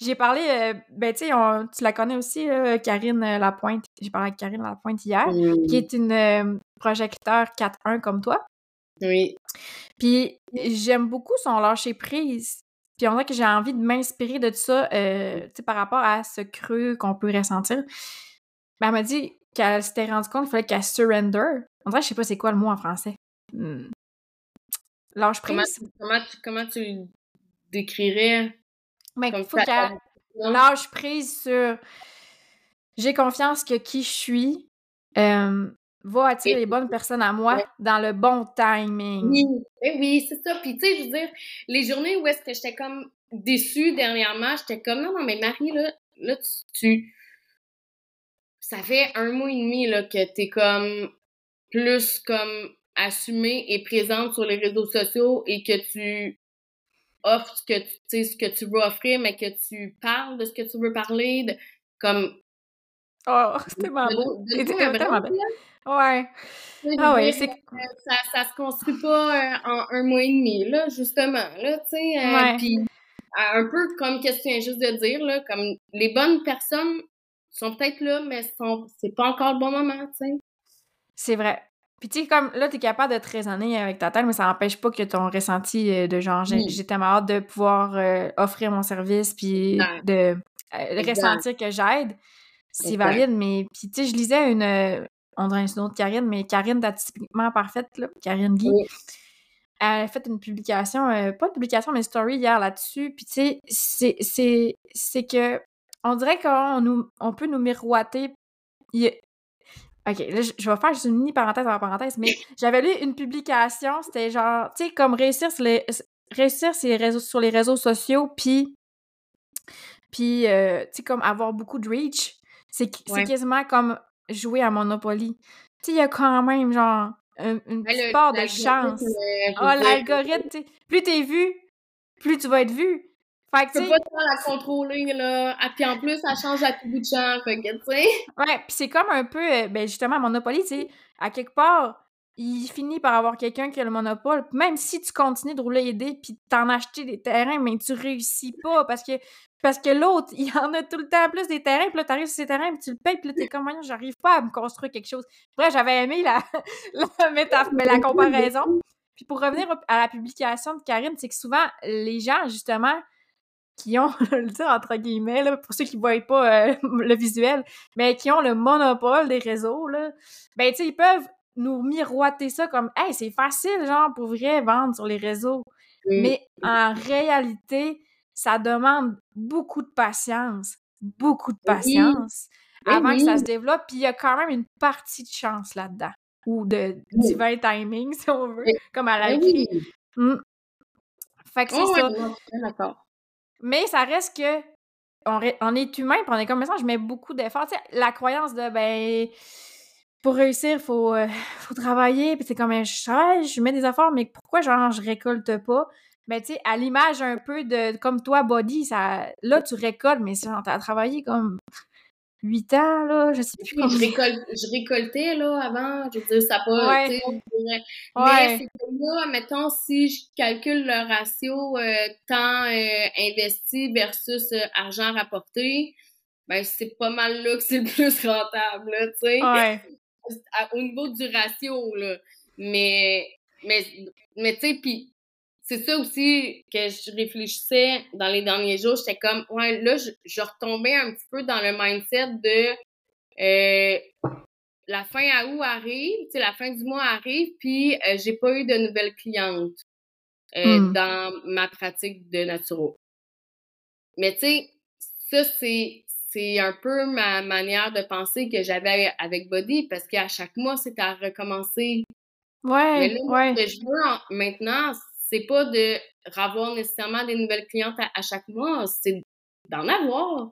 J'ai parlé, euh, ben tu sais, tu la connais aussi, Karine Lapointe. J'ai parlé avec Karine Lapointe hier, qui est une euh, projecteur 4.1 comme toi. Oui. Puis j'aime beaucoup son lâcher prise. Puis on dirait que j'ai envie de m'inspirer de ça, euh, tu sais, par rapport à ce creux qu'on peut ressentir. Ben, elle m'a dit qu'elle s'était rendue compte qu'il fallait qu'elle surrender. On dirait, je sais pas c'est quoi le mot en français. Lâche prise. Comment, tu, comment tu décrirais? Mais il faut qu'elle lâche prise sur j'ai confiance que qui je suis euh, va attirer les bonnes personnes à moi dans le bon timing. Oui, ben oui, c'est ça. Puis tu sais, je veux dire, les journées où est-ce que j'étais comme déçue dernièrement, j'étais comme non, non, mais Marie, là, là tu, Ça fait un mois et demi là, que t'es comme plus comme assumée et présente sur les réseaux sociaux et que tu offres ce que tu sais ce que tu veux offrir mais que tu parles de ce que tu veux parler de, comme Oh, c'était tellement beau. C'était tellement beau. Ouais. Ah ouais, c'est... Ça, ça se construit pas euh, en un mois et demi, là, justement, là, tu sais. Euh, puis un peu comme qu'est-ce que tu viens juste de dire, là, comme les bonnes personnes sont peut-être là, mais sont, c'est pas encore le bon moment, tu sais. C'est vrai. Puis tu sais, comme là, t'es capable de te raisonner avec ta tête, mais ça n'empêche pas que ton ressenti euh, de genre, j'ai, tellement hâte de pouvoir offrir mon service, puis de ressentir que j'aide. C'est valide, mais puis tu sais, je lisais une, on dirait une autre Karine, mais Karine typiquement parfaite, là, Karine Guy. Elle a fait une publication, euh, pas une publication, mais une story hier là-dessus. Puis, tu sais, c'est que on dirait qu'on nous, on peut nous miroiter. Ok, là, je vais faire juste une mini parenthèse en parenthèse, mais j'avais lu une publication, c'était genre, tu sais, comme réussir sur les, réussir sur les réseaux, sur les réseaux sociaux, puis, puis euh, tu sais, comme avoir beaucoup de reach. C'est quasiment comme jouer à Monopoly. Tu sais, il y a quand même, genre, une petite part de chance. oh, l'algorithme, tu plus t'es vu, plus tu vas être vu. Fait que, tu peux pas la contrôler, là. Ah, puis en plus, ça change à tout bout de champ, fait que, tu sais. Ouais, puis c'est comme un peu, euh, ben justement, Monopoly, tu sais, à quelque part, il finit par avoir quelqu'un qui a le monopole. Même si tu continues de rouler les dés puis t'en acheter des terrains, mais tu réussis pas parce que parce que l'autre, il en a tout le temps plus des terrains, puis là, t'arrives sur ces terrains, puis tu le payes, puis là, t'es comme, j'arrive pas à me construire quelque chose. Bref, j'avais aimé la, la, métaphore, mais la comparaison. Puis pour revenir à la publication de Karine, c'est que souvent, les gens, justement, qui ont, le dire entre guillemets, là, pour ceux qui ne voient pas euh, le visuel, mais qui ont le monopole des réseaux, là, ben, tu sais, ils peuvent nous miroiter ça comme, hey, c'est facile, genre, pour vrai, vendre sur les réseaux. Mais en réalité, ça demande beaucoup de patience, beaucoup de patience avant que ça se développe. Puis il y a quand même une partie de chance là-dedans, ou de divin timing, si on veut, comme à la vie. Mmh. Fait que c'est ça. Mais ça reste que on, est humain, puis on est comme ça, je mets beaucoup d'efforts. la croyance de ben pour réussir, il faut, euh, faut travailler, puis c'est comme je je mets des efforts, mais pourquoi genre je récolte pas? Mais tu sais, à l'image un peu de comme toi, body, ça, là, tu récoltes, mais ça, t'as travaillé comme huit ans, là, je sais plus. Je, je récoltais, là, avant, je veux dire, ça pas, ouais. Mais c'est comme là, mettons, si je calcule le ratio euh, temps euh, investi versus euh, argent rapporté, ben, c'est pas mal là que c'est le plus rentable, tu sais. Ouais. Au niveau du ratio, là. Mais, mais, mais tu sais, puis c'est ça aussi que je réfléchissais dans les derniers jours. J'étais comme, ouais, là, je, retombais un petit peu dans le mindset de euh, la fin à août arrive, tu sais, la fin du mois arrive, puis euh, j'ai pas eu de nouvelles clientes euh, hmm. dans ma pratique de naturo. Mais tu sais, ça, c'est c'est un peu ma manière de penser que j'avais avec Body parce qu'à chaque mois, c'était à recommencer. Ouais, Mais ouais. Ce que je veux maintenant, c'est pas de ravoir nécessairement des nouvelles clientes à, chaque mois, c'est d'en avoir.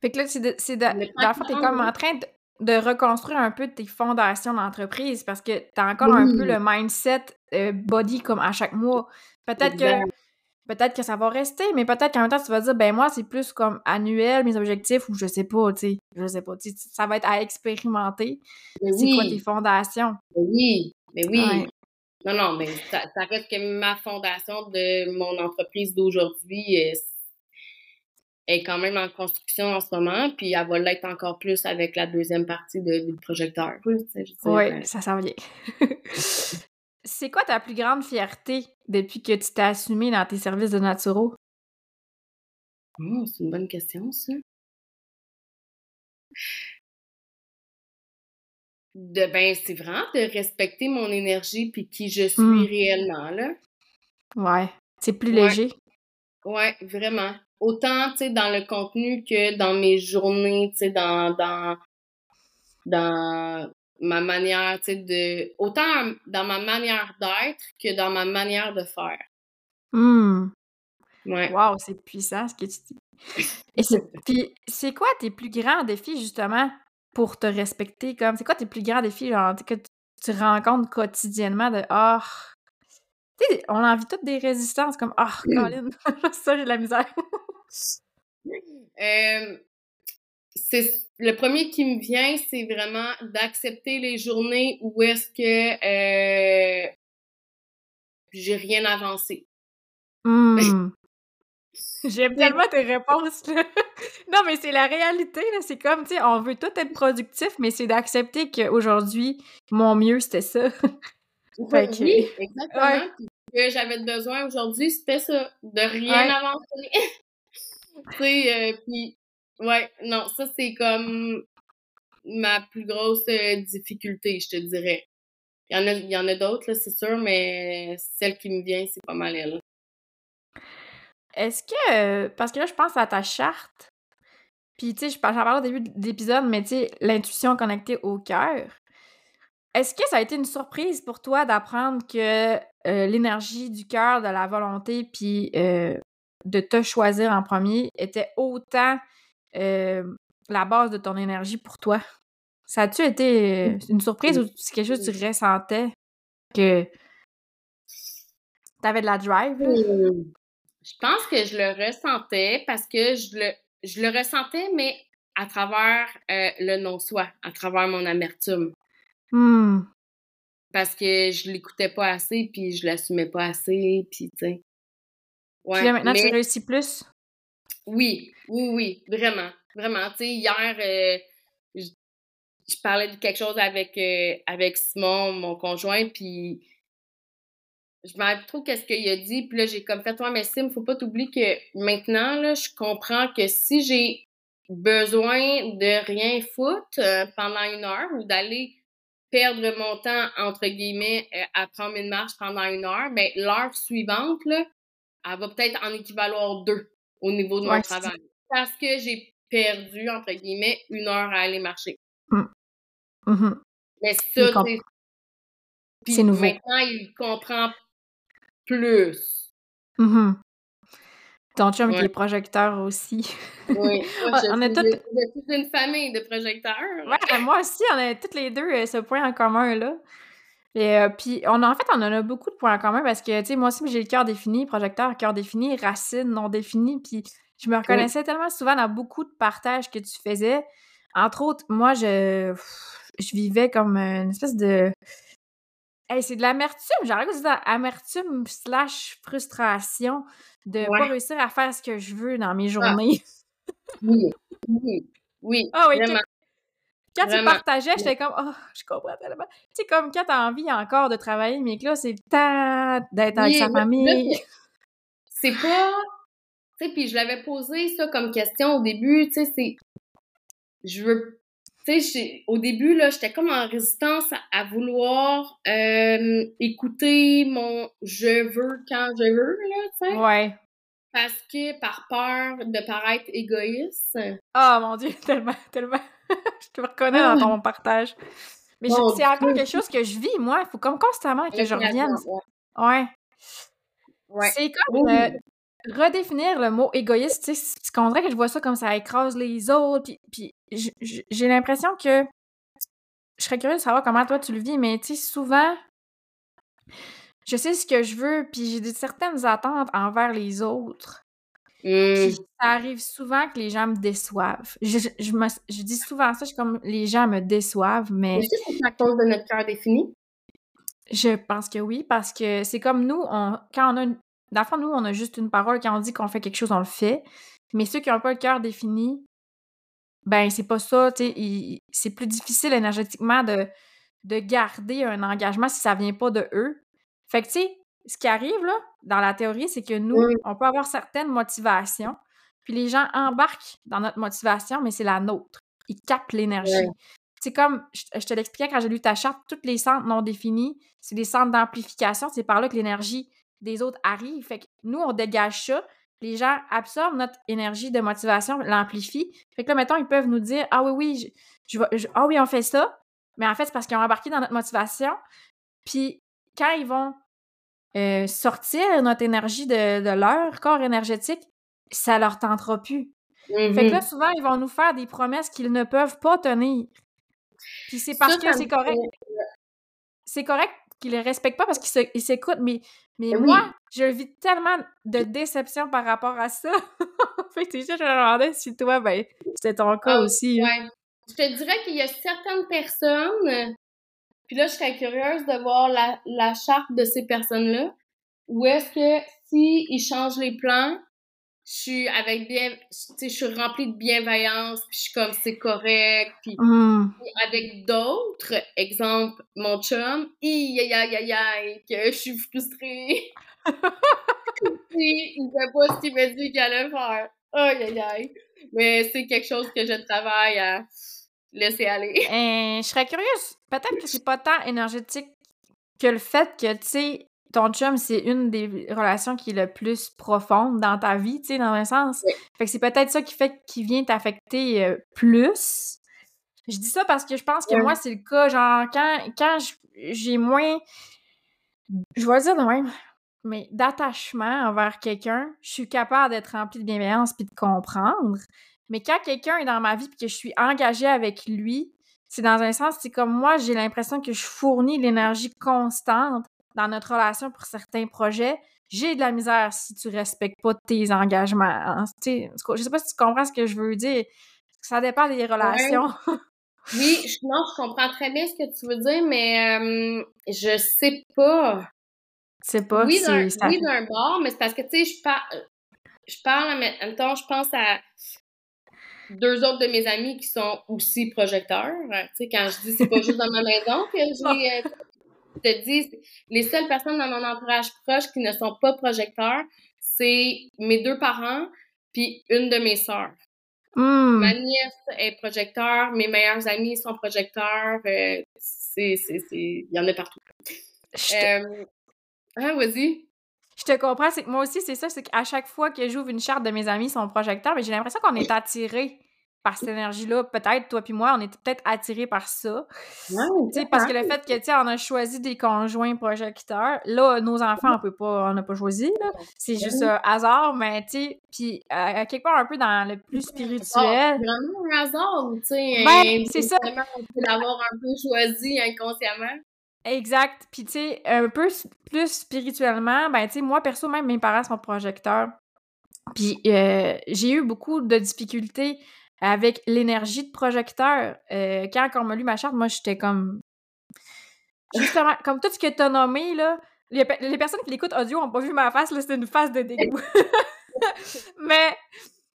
Fait que là, c'est de, c'est de, t'es comme en train de, reconstruire un peu tes fondations d'entreprise parce que t'as encore un peu le mindset euh, body comme à chaque mois. Peut-être que peut-être que ça va rester, mais peut-être qu'en même temps, tu vas dire, ben moi, c'est plus comme annuel, mes objectifs, ou je sais pas, tu sais, je sais pas, ça va être à expérimenter. c'est quoi tes fondations? Mais oui, mais oui. Non, non, mais ça, reste que ma fondation de mon entreprise d'aujourd'hui est, quand même en construction en ce moment, puis elle va l'être encore plus avec la deuxième partie de, du projecteur. Oui, ça s'en vient. C'est quoi ta plus grande fierté depuis que tu t'es assumé dans tes services de Naturo? Oh, c'est une bonne question, ça de ben c'est vraiment de respecter mon énergie puis qui je suis mmh. réellement là. Ouais, c'est plus léger. Ouais, vraiment. Autant tu sais dans le contenu que dans mes journées, tu sais dans dans dans ma manière, tu sais de autant dans ma manière d'être que dans ma manière de faire. Mmh. Ouais. Wow, c'est puissant ce que tu dis. Et puis c'est quoi tes plus grands défis justement? Pour te respecter? Comme, c'est quoi tes plus grands défis, genre, que tu rencontres quotidiennement de Ah, sais, on a envie toutes des résistances comme Ah, oh, Colin, ça, j'ai de la misère. euh, c'est le premier qui me vient, c'est vraiment d'accepter les journées où est-ce que euh, j'ai rien avancé. Mmh. J'aime tellement tes réponses, là. non, mais c'est la réalité, là. C'est comme, tu sais, on veut tout être productif, mais c'est d'accepter qu'aujourd'hui, mon mieux, c'était ça. oui, exactement. que j'avais besoin aujourd'hui, c'était ça, de rien avancer. tu sais, euh, puis, ouais, non, ça, c'est comme ma plus grosse euh, difficulté, je te dirais. Il y en a, il y en a d'autres, là, c'est sûr, mais celle qui me vient, c'est pas mal elle. Est-ce que, parce que là, je pense à ta charte, puis tu sais, j'en parlais au début de l'épisode, mais tu sais, l'intuition connectée au cœur. Est-ce que ça a été une surprise pour toi d'apprendre que euh, l'énergie du cœur, de la volonté, puis euh, de te choisir en premier était autant euh, la base de ton énergie pour toi? Ça a-tu été une surprise ou c'est quelque chose que tu ressentais que t'avais de la drive? Je pense que je le ressentais parce que je le, je le ressentais, mais à travers le non-soi, à travers mon amertume. Mmh. Parce que je l'écoutais pas assez, puis je l'assumais pas assez, puis tu sais. Ouais, puis là, maintenant, tu réussis plus? Oui, oui, oui, vraiment. Vraiment. Tu sais, hier, euh, je, parlais de quelque chose avec, euh, avec Simon, mon conjoint, puis je me rappelle trop qu'est-ce qu'il a dit, puis là, j'ai comme fait, toi, mais Sim, faut pas t'oublier que maintenant, là, je comprends que si j'ai besoin de rien foutre euh, pendant une heure ou d'aller perdre mon temps, entre guillemets, euh, à prendre une marche pendant une heure, mais ben, l'heure suivante, là, elle va peut-être en équivaloir deux au niveau de mon travail. Parce que j'ai perdu, entre guillemets, une heure à aller marcher. Mmh. Mmh mais ça, c'est... Puis nouveau. maintenant, il comprend plus. Mmh ton chum qui est projecteur aussi. Oui, on est toutes... une famille de projecteurs. Ouais, moi aussi, on a toutes les deux euh, ce point en commun, là. Et euh, puis, on, en fait, on en a beaucoup de points en commun parce que, tu sais, moi aussi, j'ai le cœur défini, projecteur, cœur défini, racine non définie. Puis, je me reconnaissais tellement souvent dans beaucoup de partages que tu faisais. Entre autres, moi, je, je vivais comme une espèce de c'est de l'amertume. J'ai que c'est amertume slash frustration de ne pas réussir à faire ce que je veux dans mes ah. journées. oui, oui, oui. Ah oui, quand tu partageais, j'étais comme, oh, je comprends tellement. Tu sais, comme quand t'as envie encore de travailler, mais que là, c'est le temps d'être avec sa famille. C'est pas. Tu sais, puis je l'avais posé ça comme question au début, tu sais, c'est. Je veux tu sais, au début, là, j'étais comme en résistance à, vouloir euh, écouter mon je veux quand je veux, là, tu sais. Ouais. Parce que par peur de paraître égoïste. Oh mon Dieu, tellement, tellement. je te reconnais dans ton partage. Mais c'est encore quelque chose que je vis, moi. Il faut comme constamment que je revienne. Ouais. ouais. C'est comme euh, redéfinir le mot égoïste, tu sais, c'est qu'on que je vois ça comme ça écrase les autres, puis, j'ai l'impression que je serais curieuse de savoir comment toi tu le vis, mais tu sais, souvent, je sais ce que je veux, puis j'ai certaines attentes envers les autres. Mmh. ça arrive souvent que les gens me déçoivent. Je, je, dis souvent ça, je suis comme les gens me déçoivent, mais. Est-ce que c'est à cause de notre cœur défini? Je pense que oui, parce que c'est comme nous, on, quand on a une, dans le fond, nous, on a juste une parole. Quand on dit qu'on fait quelque chose, on le fait. Mais ceux qui n'ont pas le cœur défini, ben, c'est pas ça. C'est plus difficile énergétiquement de, de garder un engagement si ça vient pas de eux. Fait que, tu sais, ce qui arrive, là, dans la théorie, c'est que nous, on peut avoir certaines motivations, puis les gens embarquent dans notre motivation, mais c'est la nôtre. Ils captent l'énergie. C'est comme, je, te l'expliquais quand j'ai lu ta charte, tous les centres non définis, c'est des centres d'amplification. C'est par là que l'énergie des autres arrivent. Fait que nous, on dégage ça. Les gens absorbent notre énergie de motivation, l'amplifient. Fait que là, mettons, ils peuvent nous dire Ah oui, oui, je, ah oui, on fait ça. Mais en fait, c'est parce qu'ils ont embarqué dans notre motivation. Puis quand ils vont euh, sortir notre énergie de, leur corps énergétique, ça leur tentera plus. Fait que là, mm-hmm. souvent, ils vont nous faire des promesses qu'ils ne peuvent pas tenir. Puis c'est parce que c'est correct. C'est correct qui le respectent pas parce qu'ils s'écoutent, mais, mais ben moi, je vis tellement de déception par rapport à ça. fait que je me demandais si toi, ben, c'était ton cas ah, aussi. Ouais. Je te dirais qu'il y a certaines personnes, puis là, je serais curieuse de voir la, la charte de ces personnes-là, où est-ce que si ils changent les plans, je suis avec bien tu sais je suis remplie de bienveillance puis je suis comme c'est correct puis mmh. avec d'autres exemple mon chum aïe aïe aïe aïe que je suis frustrée. Il fait pas ce qu'il m'a dit qu'il allait faire. Aïe aïe aïe mais c'est quelque chose que je travaille à laisser aller. Euh, je serais curieuse. Peut-être que c'est pas tant énergétique que le fait que tu sais ton chum, c'est une des relations qui est le plus profonde dans ta vie, tu sais, dans un sens. Fait que c'est peut-être ça qui fait qu'il vient t'affecter euh, plus. Je dis ça parce que je pense que moi, c'est le cas. Genre, quand, quand j'ai moins. Je vais le dire de même, mais d'attachement envers quelqu'un, je suis capable d'être remplie de bienveillance puis de comprendre. Mais quand quelqu'un est dans ma vie puis que je suis engagée avec lui, c'est dans un sens, c'est comme moi, j'ai l'impression que je fournis l'énergie constante dans notre relation pour certains projets, j'ai de la misère si tu respectes pas tes engagements. Hein. Je sais pas si tu comprends ce que je veux dire. Ça dépend des relations. oui, je, non, je comprends très bien ce que tu veux dire, mais euh, je sais pas. C'est pas oui, d'un, oui, d'un bord, mais c'est parce que, tu sais, je, parle je parle, mais en même temps, je pense à deux autres de mes amis qui sont aussi projecteurs. Tu sais, quand je dis c'est pas juste dans ma maison que j'ai euh, te dis, les seules personnes dans mon entourage proche qui ne sont pas projecteurs, c'est mes deux parents puis une de mes sœurs. Hmm. Ma nièce est projecteur, mes meilleurs amis sont projecteurs. Euh, c'est, il y en a partout. Euh, ah, vas-y. Je te comprends, c'est que moi aussi, c'est ça, c'est qu'à chaque fois que j'ouvre une charte de mes amis, sont projecteurs, mais j'ai l'impression qu'on est attiré par cette énergie-là. Peut-être, toi puis moi, on est peut-être attirés par ça. Ouais, parce que le fait que, tu on a choisi des conjoints projecteurs, là, nos enfants, on peut pas, on n'a pas choisi, là. C'est juste un hasard, mais, tu sais, puis à quelque part un peu dans le plus spirituel. C'est vraiment un hasard, tu sais. Ben, c'est ça. On peut l'avoir un peu choisi inconsciemment. Exact. Puis, tu sais, un peu plus spirituellement, ben, tu sais, moi, perso, même mes parents sont projecteurs. Puis, euh, j'ai eu beaucoup de difficultés avec l'énergie de projecteur. Euh, quand on m'a lu ma charte, moi, j'étais comme... Justement, comme tout ce que t'as nommé, là, les, personnes qui l'écoutent audio ont pas vu ma face, là, c'était une face de dégoût. mais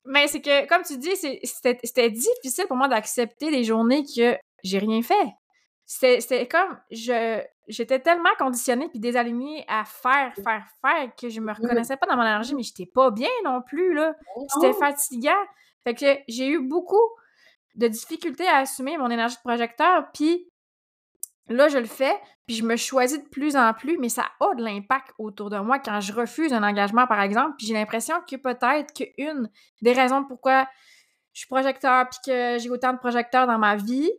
mais c'est que, comme tu dis, c'était difficile pour moi d'accepter des journées que j'ai rien fait. C'était comme, je j'étais tellement conditionnée puis désalignée à faire, faire, faire que je me reconnaissais pas dans mon énergie, mais j'étais pas bien non plus, là. C'était fatigant. Fait que j'ai eu beaucoup de difficultés à assumer mon énergie de projecteur, puis là, je le fais, puis je me choisis de plus en plus, mais ça a de l'impact autour de moi quand je refuse un engagement, par exemple, puis j'ai l'impression que peut-être qu'une des raisons pourquoi je suis projecteur, puis que j'ai autant de projecteurs dans ma vie,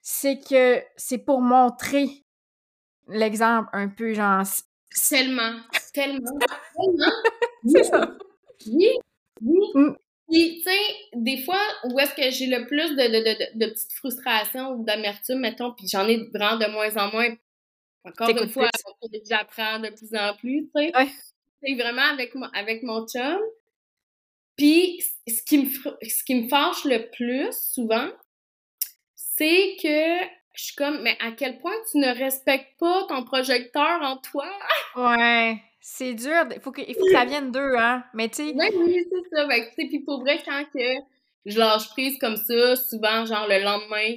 c'est que c'est pour montrer l'exemple un peu, genre... Tellement, tellement, tellement. c'est ça. Oui, oui. Puis, tu sais, des fois, où est-ce que j'ai le plus de, de, de, petites frustrations ou d'amertume, mettons, puis j'en ai vraiment de moins en moins. Encore une fois, j'apprends de plus en plus, tu sais. C'est vraiment avec, mon, avec mon chum. Puis, ce qui, me, ce qui me fâche le plus, souvent, c'est que je suis comme, mais à quel point tu ne respectes pas ton projecteur en toi? Ouais. C'est dur. Il faut, que, il faut que ça vienne d'eux, hein. Mais tu sais. Oui, oui, c'est ça. Fait puis pour vrai, quand que je lâche prise comme ça, souvent, genre, le lendemain,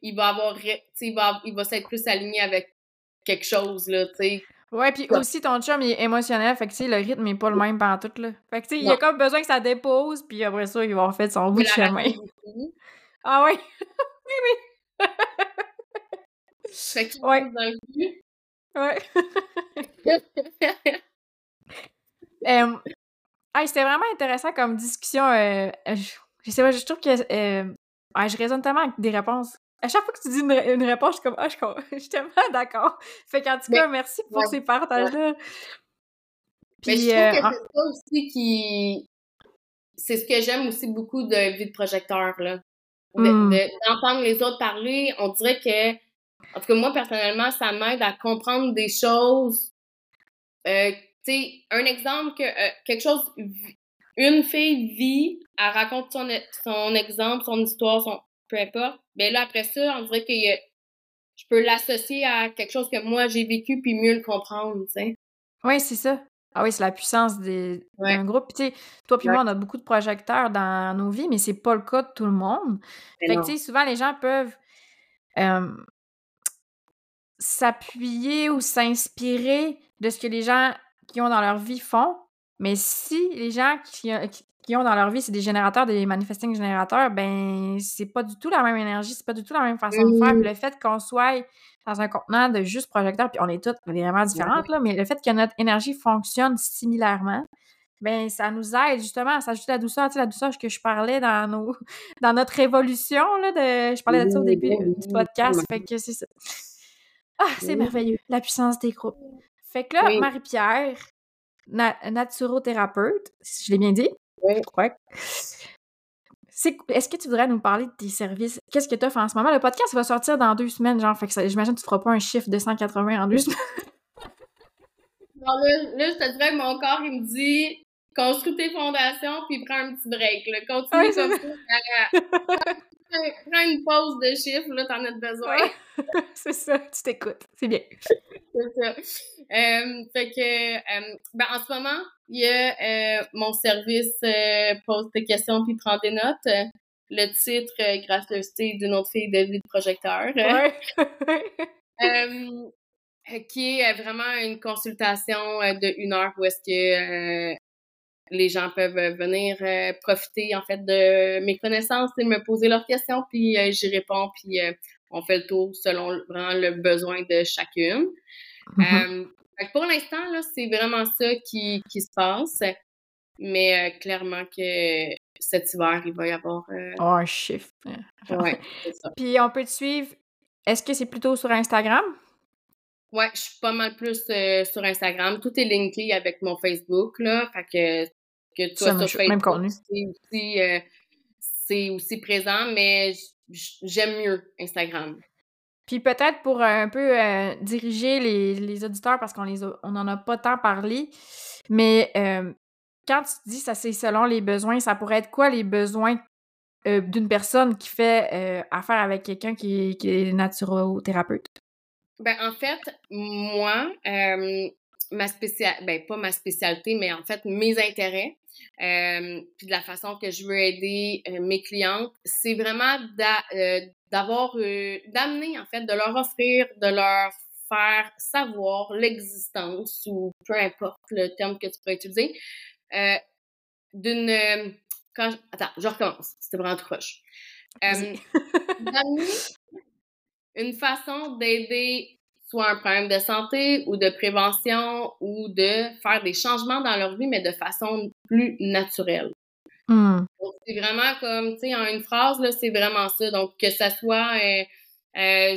il va avoir, il va, il va s'être plus aligné avec quelque chose, là, tu sais. Ouais, puis aussi, ton chum, il est émotionnel, fait que, tu sais, le rythme est pas le même pendant tout, là. Fait que, tu sais, il a comme besoin que ça dépose, puis après ça, il va en fait son bout de chemin. ah ouais? oui, oui! fait qu'il ouais. dans le Ouais. euh, c'était vraiment intéressant comme discussion. Euh, je, sais pas, je trouve que euh, je résonne tellement avec des réponses. À chaque fois que tu dis une, réponse, je suis comme, ah, je, suis tellement d'accord. Fait qu'en tout cas, merci pour ces partages-là. Mais je trouve euh, que c'est ça aussi qui. C'est ce que j'aime aussi beaucoup de vie de projecteur, là. Hmm. D'entendre les autres parler, on dirait que en tout cas, moi, personnellement, ça m'aide à comprendre des choses. Euh, tu sais, un exemple que euh, quelque chose, une fille vit, elle raconte son, son exemple, son histoire, son peu importe. Mais là, après ça, on dirait que je peux l'associer à quelque chose que moi j'ai vécu puis mieux le comprendre, tu sais. Oui, c'est ça. Ah oui, c'est la puissance des, d'un groupe. Puis, tu sais, toi puis moi, on a beaucoup de projecteurs dans nos vies, mais c'est pas le cas de tout le monde. fait que, tu sais, souvent, les gens peuvent s'appuyer ou s'inspirer de ce que les gens qui ont dans leur vie font. Mais si les gens qui, qui ont dans leur vie, c'est des générateurs, des manifesting générateurs, ben c'est pas du tout la même énergie, c'est pas du tout la même façon de faire. Puis le fait qu'on soit dans un contenant de juste projecteurs, puis on est toutes vraiment différentes, là, mais le fait que notre énergie fonctionne similairement, ben ça nous aide justement à s'ajouter la douceur, tu sais, la douceur que je parlais dans nos dans notre évolution, là, de, je parlais de ça au début du podcast, fait que c'est ça. Ah, c'est merveilleux, la puissance des groupes. Fait que là, Marie-Pierre, naturothérapeute, si je l'ai bien dit, oui. Est-ce que tu voudrais nous parler de tes services? Qu'est-ce que tu offres en ce moment? Le podcast va sortir dans deux semaines, genre, fait que j'imagine que tu feras pas un chiffre de 180 en deux semaines. là, là, je te dirais que mon corps, il me dit construis tes fondations puis prends un petit break. Là. Continue comme ça. Prends une pause de chiffres, là, t'en as besoin. c'est ça, tu t'écoutes. C'est bien. c'est ça. Euh, fait que, euh, ben, en ce moment, il y a euh, mon service Pose tes questions puis prends des notes. Le titre, Gracieuseté d'une autre fille de vie de projecteur. qui est vraiment une consultation de une heure où est-ce que les gens peuvent euh, venir euh, profiter en fait de mes connaissances et me poser leurs questions, puis euh, j'y réponds, puis on fait le tour selon vraiment le besoin de chacune. Mm-hmm. pour l'instant, là, c'est vraiment ça qui, qui se passe, mais clairement que cet hiver, il va y avoir... Oh, un chiffre. ouais, ça. Puis on peut te suivre, est-ce que c'est plutôt sur Instagram? Ouais, je suis pas mal plus sur Instagram. Tout est linké avec mon Facebook, là. Fait que que toi, sur même contenu. Euh, c'est aussi, présent, mais j'aime mieux Instagram. Puis peut-être pour un peu euh, diriger les, auditeurs, parce qu'on les on n'en a pas tant parlé, mais euh, quand tu dis ça c'est selon les besoins, ça pourrait être quoi les besoins d'une personne qui fait affaire avec quelqu'un qui, qui, est naturothérapeute? Ben en fait, moi, ma spécialité, ben pas ma spécialité, mais en fait mes intérêts, euh, puis de la façon que je veux aider euh, mes clientes, c'est vraiment euh, d'avoir, d'amener en fait, de leur offrir, de leur faire savoir l'existence ou peu importe le terme que tu pourrais utiliser, d'une quand attends, je recommence, c'était vraiment trop proche. d'amener une façon d'aider soit un problème de santé ou de prévention ou de faire des changements dans leur vie, mais de façon plus naturelle. Hmm. c'est vraiment comme, tu sais, en une phrase, là, c'est vraiment ça. Donc, que ça soit, euh, euh,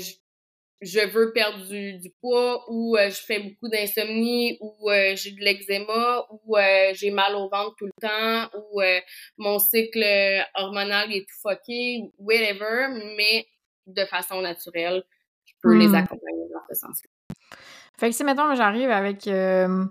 je, veux perdre du, poids ou euh, je fais beaucoup d'insomnie ou j'ai de l'eczéma ou j'ai mal au ventre tout le temps ou mon cycle hormonal est tout fucké, whatever, mais de façon naturelle peux les hmm. accompagner dans ce sens-là. Fait que si, mettons, j'arrive avec euh,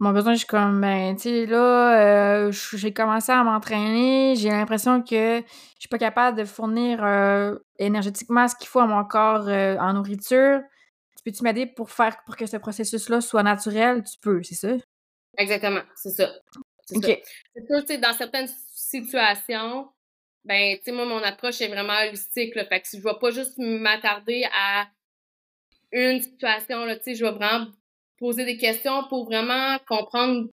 mon besoin, je suis comme, ben, tu sais, là, euh, j'ai commencé à m'entraîner, j'ai l'impression que je suis pas capable de fournir euh, énergétiquement ce qu'il faut à mon corps en nourriture. Tu peux-tu m'aider pour faire, pour que ce processus-là soit naturel? Tu peux, c'est ça? Exactement, c'est ça. C'est. C'est sûr, tu sais, dans certaines situations, ben, tu sais, moi, mon approche est vraiment holistique, là. Fait que je vais pas juste m'attarder à une situation, là, tu sais, je vais vraiment poser des questions pour vraiment comprendre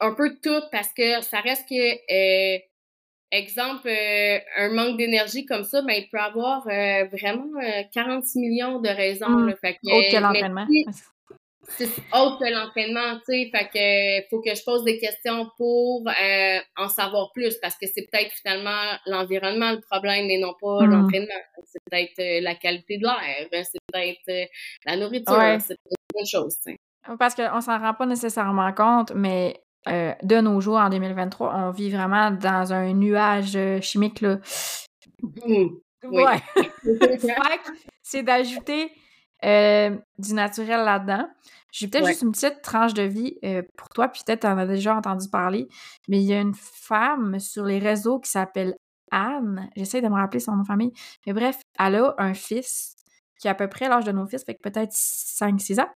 un peu tout parce que ça reste que, euh, exemple, euh, un manque d'énergie comme ça, ben, il peut avoir euh, vraiment 46 millions de raisons, mmh. là. Fait que, c'est autre que l'entraînement, tu sais. Fait que faut que je pose des questions pour euh, en savoir plus parce que c'est peut-être finalement l'environnement le problème et non pas hmm. l'entraînement. C'est peut-être euh, la qualité de l'air, c'est peut-être euh, la nourriture, c'est peut-être plein de choses, Parce qu'on s'en rend pas nécessairement compte, mais de nos jours, en 2023, on vit vraiment dans un nuage chimique, là. Mmh. Ouais. c'est d'ajouter euh, du naturel là-dedans. J'ai peut-être juste une petite tranche de vie euh, pour toi, puis peut-être en as déjà entendu parler, mais il y a une femme sur les réseaux qui s'appelle Anne. J'essaie de me rappeler son nom de famille. Mais bref, elle a un fils qui a à peu près l'âge de nos fils, fait que peut-être 5-6 ans,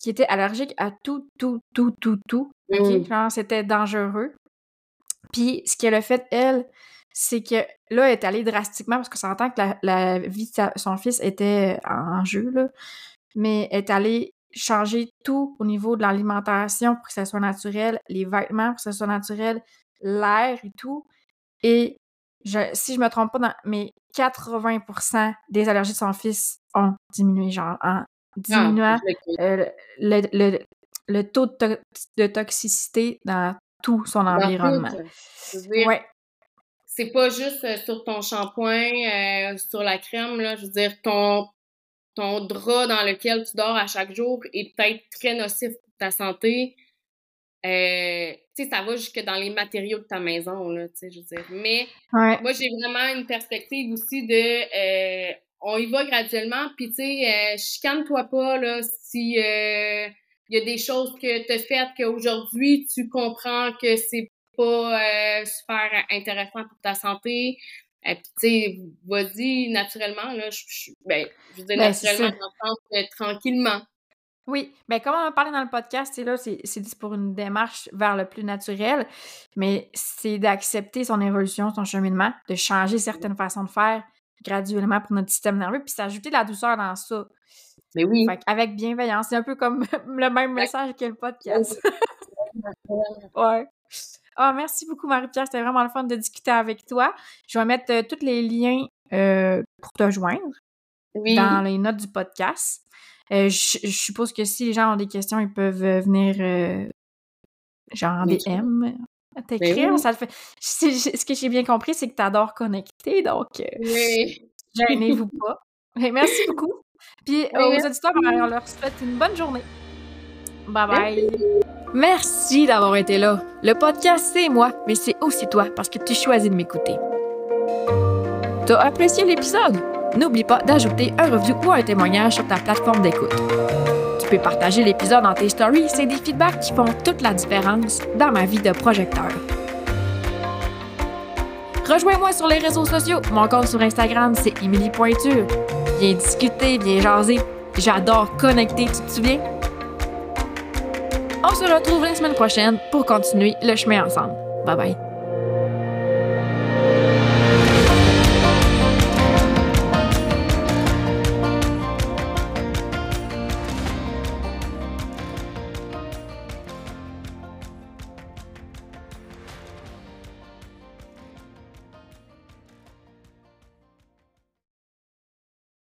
qui était allergique à tout, tout, tout, tout, tout. Mmh. c'était dangereux. Puis ce qu'elle a fait, elle, c'est que là, elle est allée drastiquement parce que ça entend que la, vie de son fils était en jeu, là. Mais elle est allée changer tout au niveau de l'alimentation pour que ça soit naturel, les vêtements pour que ça soit naturel, l'air et tout. Et si je me trompe pas, dans, mais 80% des allergies de son fils ont diminué, genre en diminuant euh, le, taux de, toxicité dans tout son environnement. ouais. C'est pas juste euh, sur ton shampoing, euh, sur la crème, là. Je veux dire, ton, ton drap dans lequel tu dors à chaque jour est peut-être très nocif pour ta santé. Euh, tu sais, ça va jusque dans les matériaux de ta maison, là, tu sais, je veux dire. Mais moi, j'ai vraiment une perspective aussi de on y va graduellement, puis tu sais, chicane-toi pas, là, si il y a des choses que tu as faites qu'aujourd'hui, tu comprends que c'est pas euh, super intéressant pour ta santé. Et puis, tu sais, vas-y naturellement, là. Je, ben, je veux dire ben, naturellement dans le sens tranquillement. Oui, ben, comme on a parlé dans le podcast, c'est là, c'est pour une démarche vers le plus naturel, mais c'est d'accepter son évolution, son cheminement, de changer certaines façons de faire graduellement pour notre système nerveux, puis s'ajouter de la douceur dans ça. Mais oui. avec bienveillance, c'est un peu comme le même message que le podcast. ouais. Ah, merci beaucoup, Marie-Pierre. C'était vraiment le fun de discuter avec toi. Je vais mettre euh, tous les liens euh, pour te joindre dans les notes du podcast. Euh, je, suppose que si les gens ont des questions, ils peuvent venir genre en DM t'écrire. Ça le fait. Ce que j'ai bien compris, c'est que tu adores connecter, donc oui. gênez-vous pas. merci beaucoup. Puis aux auditeurs, on leur souhaite une bonne journée. Bye bye. Merci d'avoir été là. Le podcast, c'est moi, mais c'est aussi toi parce que tu choisis de m'écouter. T'as apprécié l'épisode? N'oublie pas d'ajouter un review ou un témoignage sur ta plateforme d'écoute. Tu peux partager l'épisode dans tes stories, c'est des feedbacks qui font toute la différence dans ma vie de projecteur. Rejoins-moi sur les réseaux sociaux. Mon compte sur Instagram, c'est Émilie Pointure. Viens discuter, viens jaser. J'adore connecter, tu te souviens? On se retrouve la semaine prochaine pour continuer le chemin ensemble. Bye bye.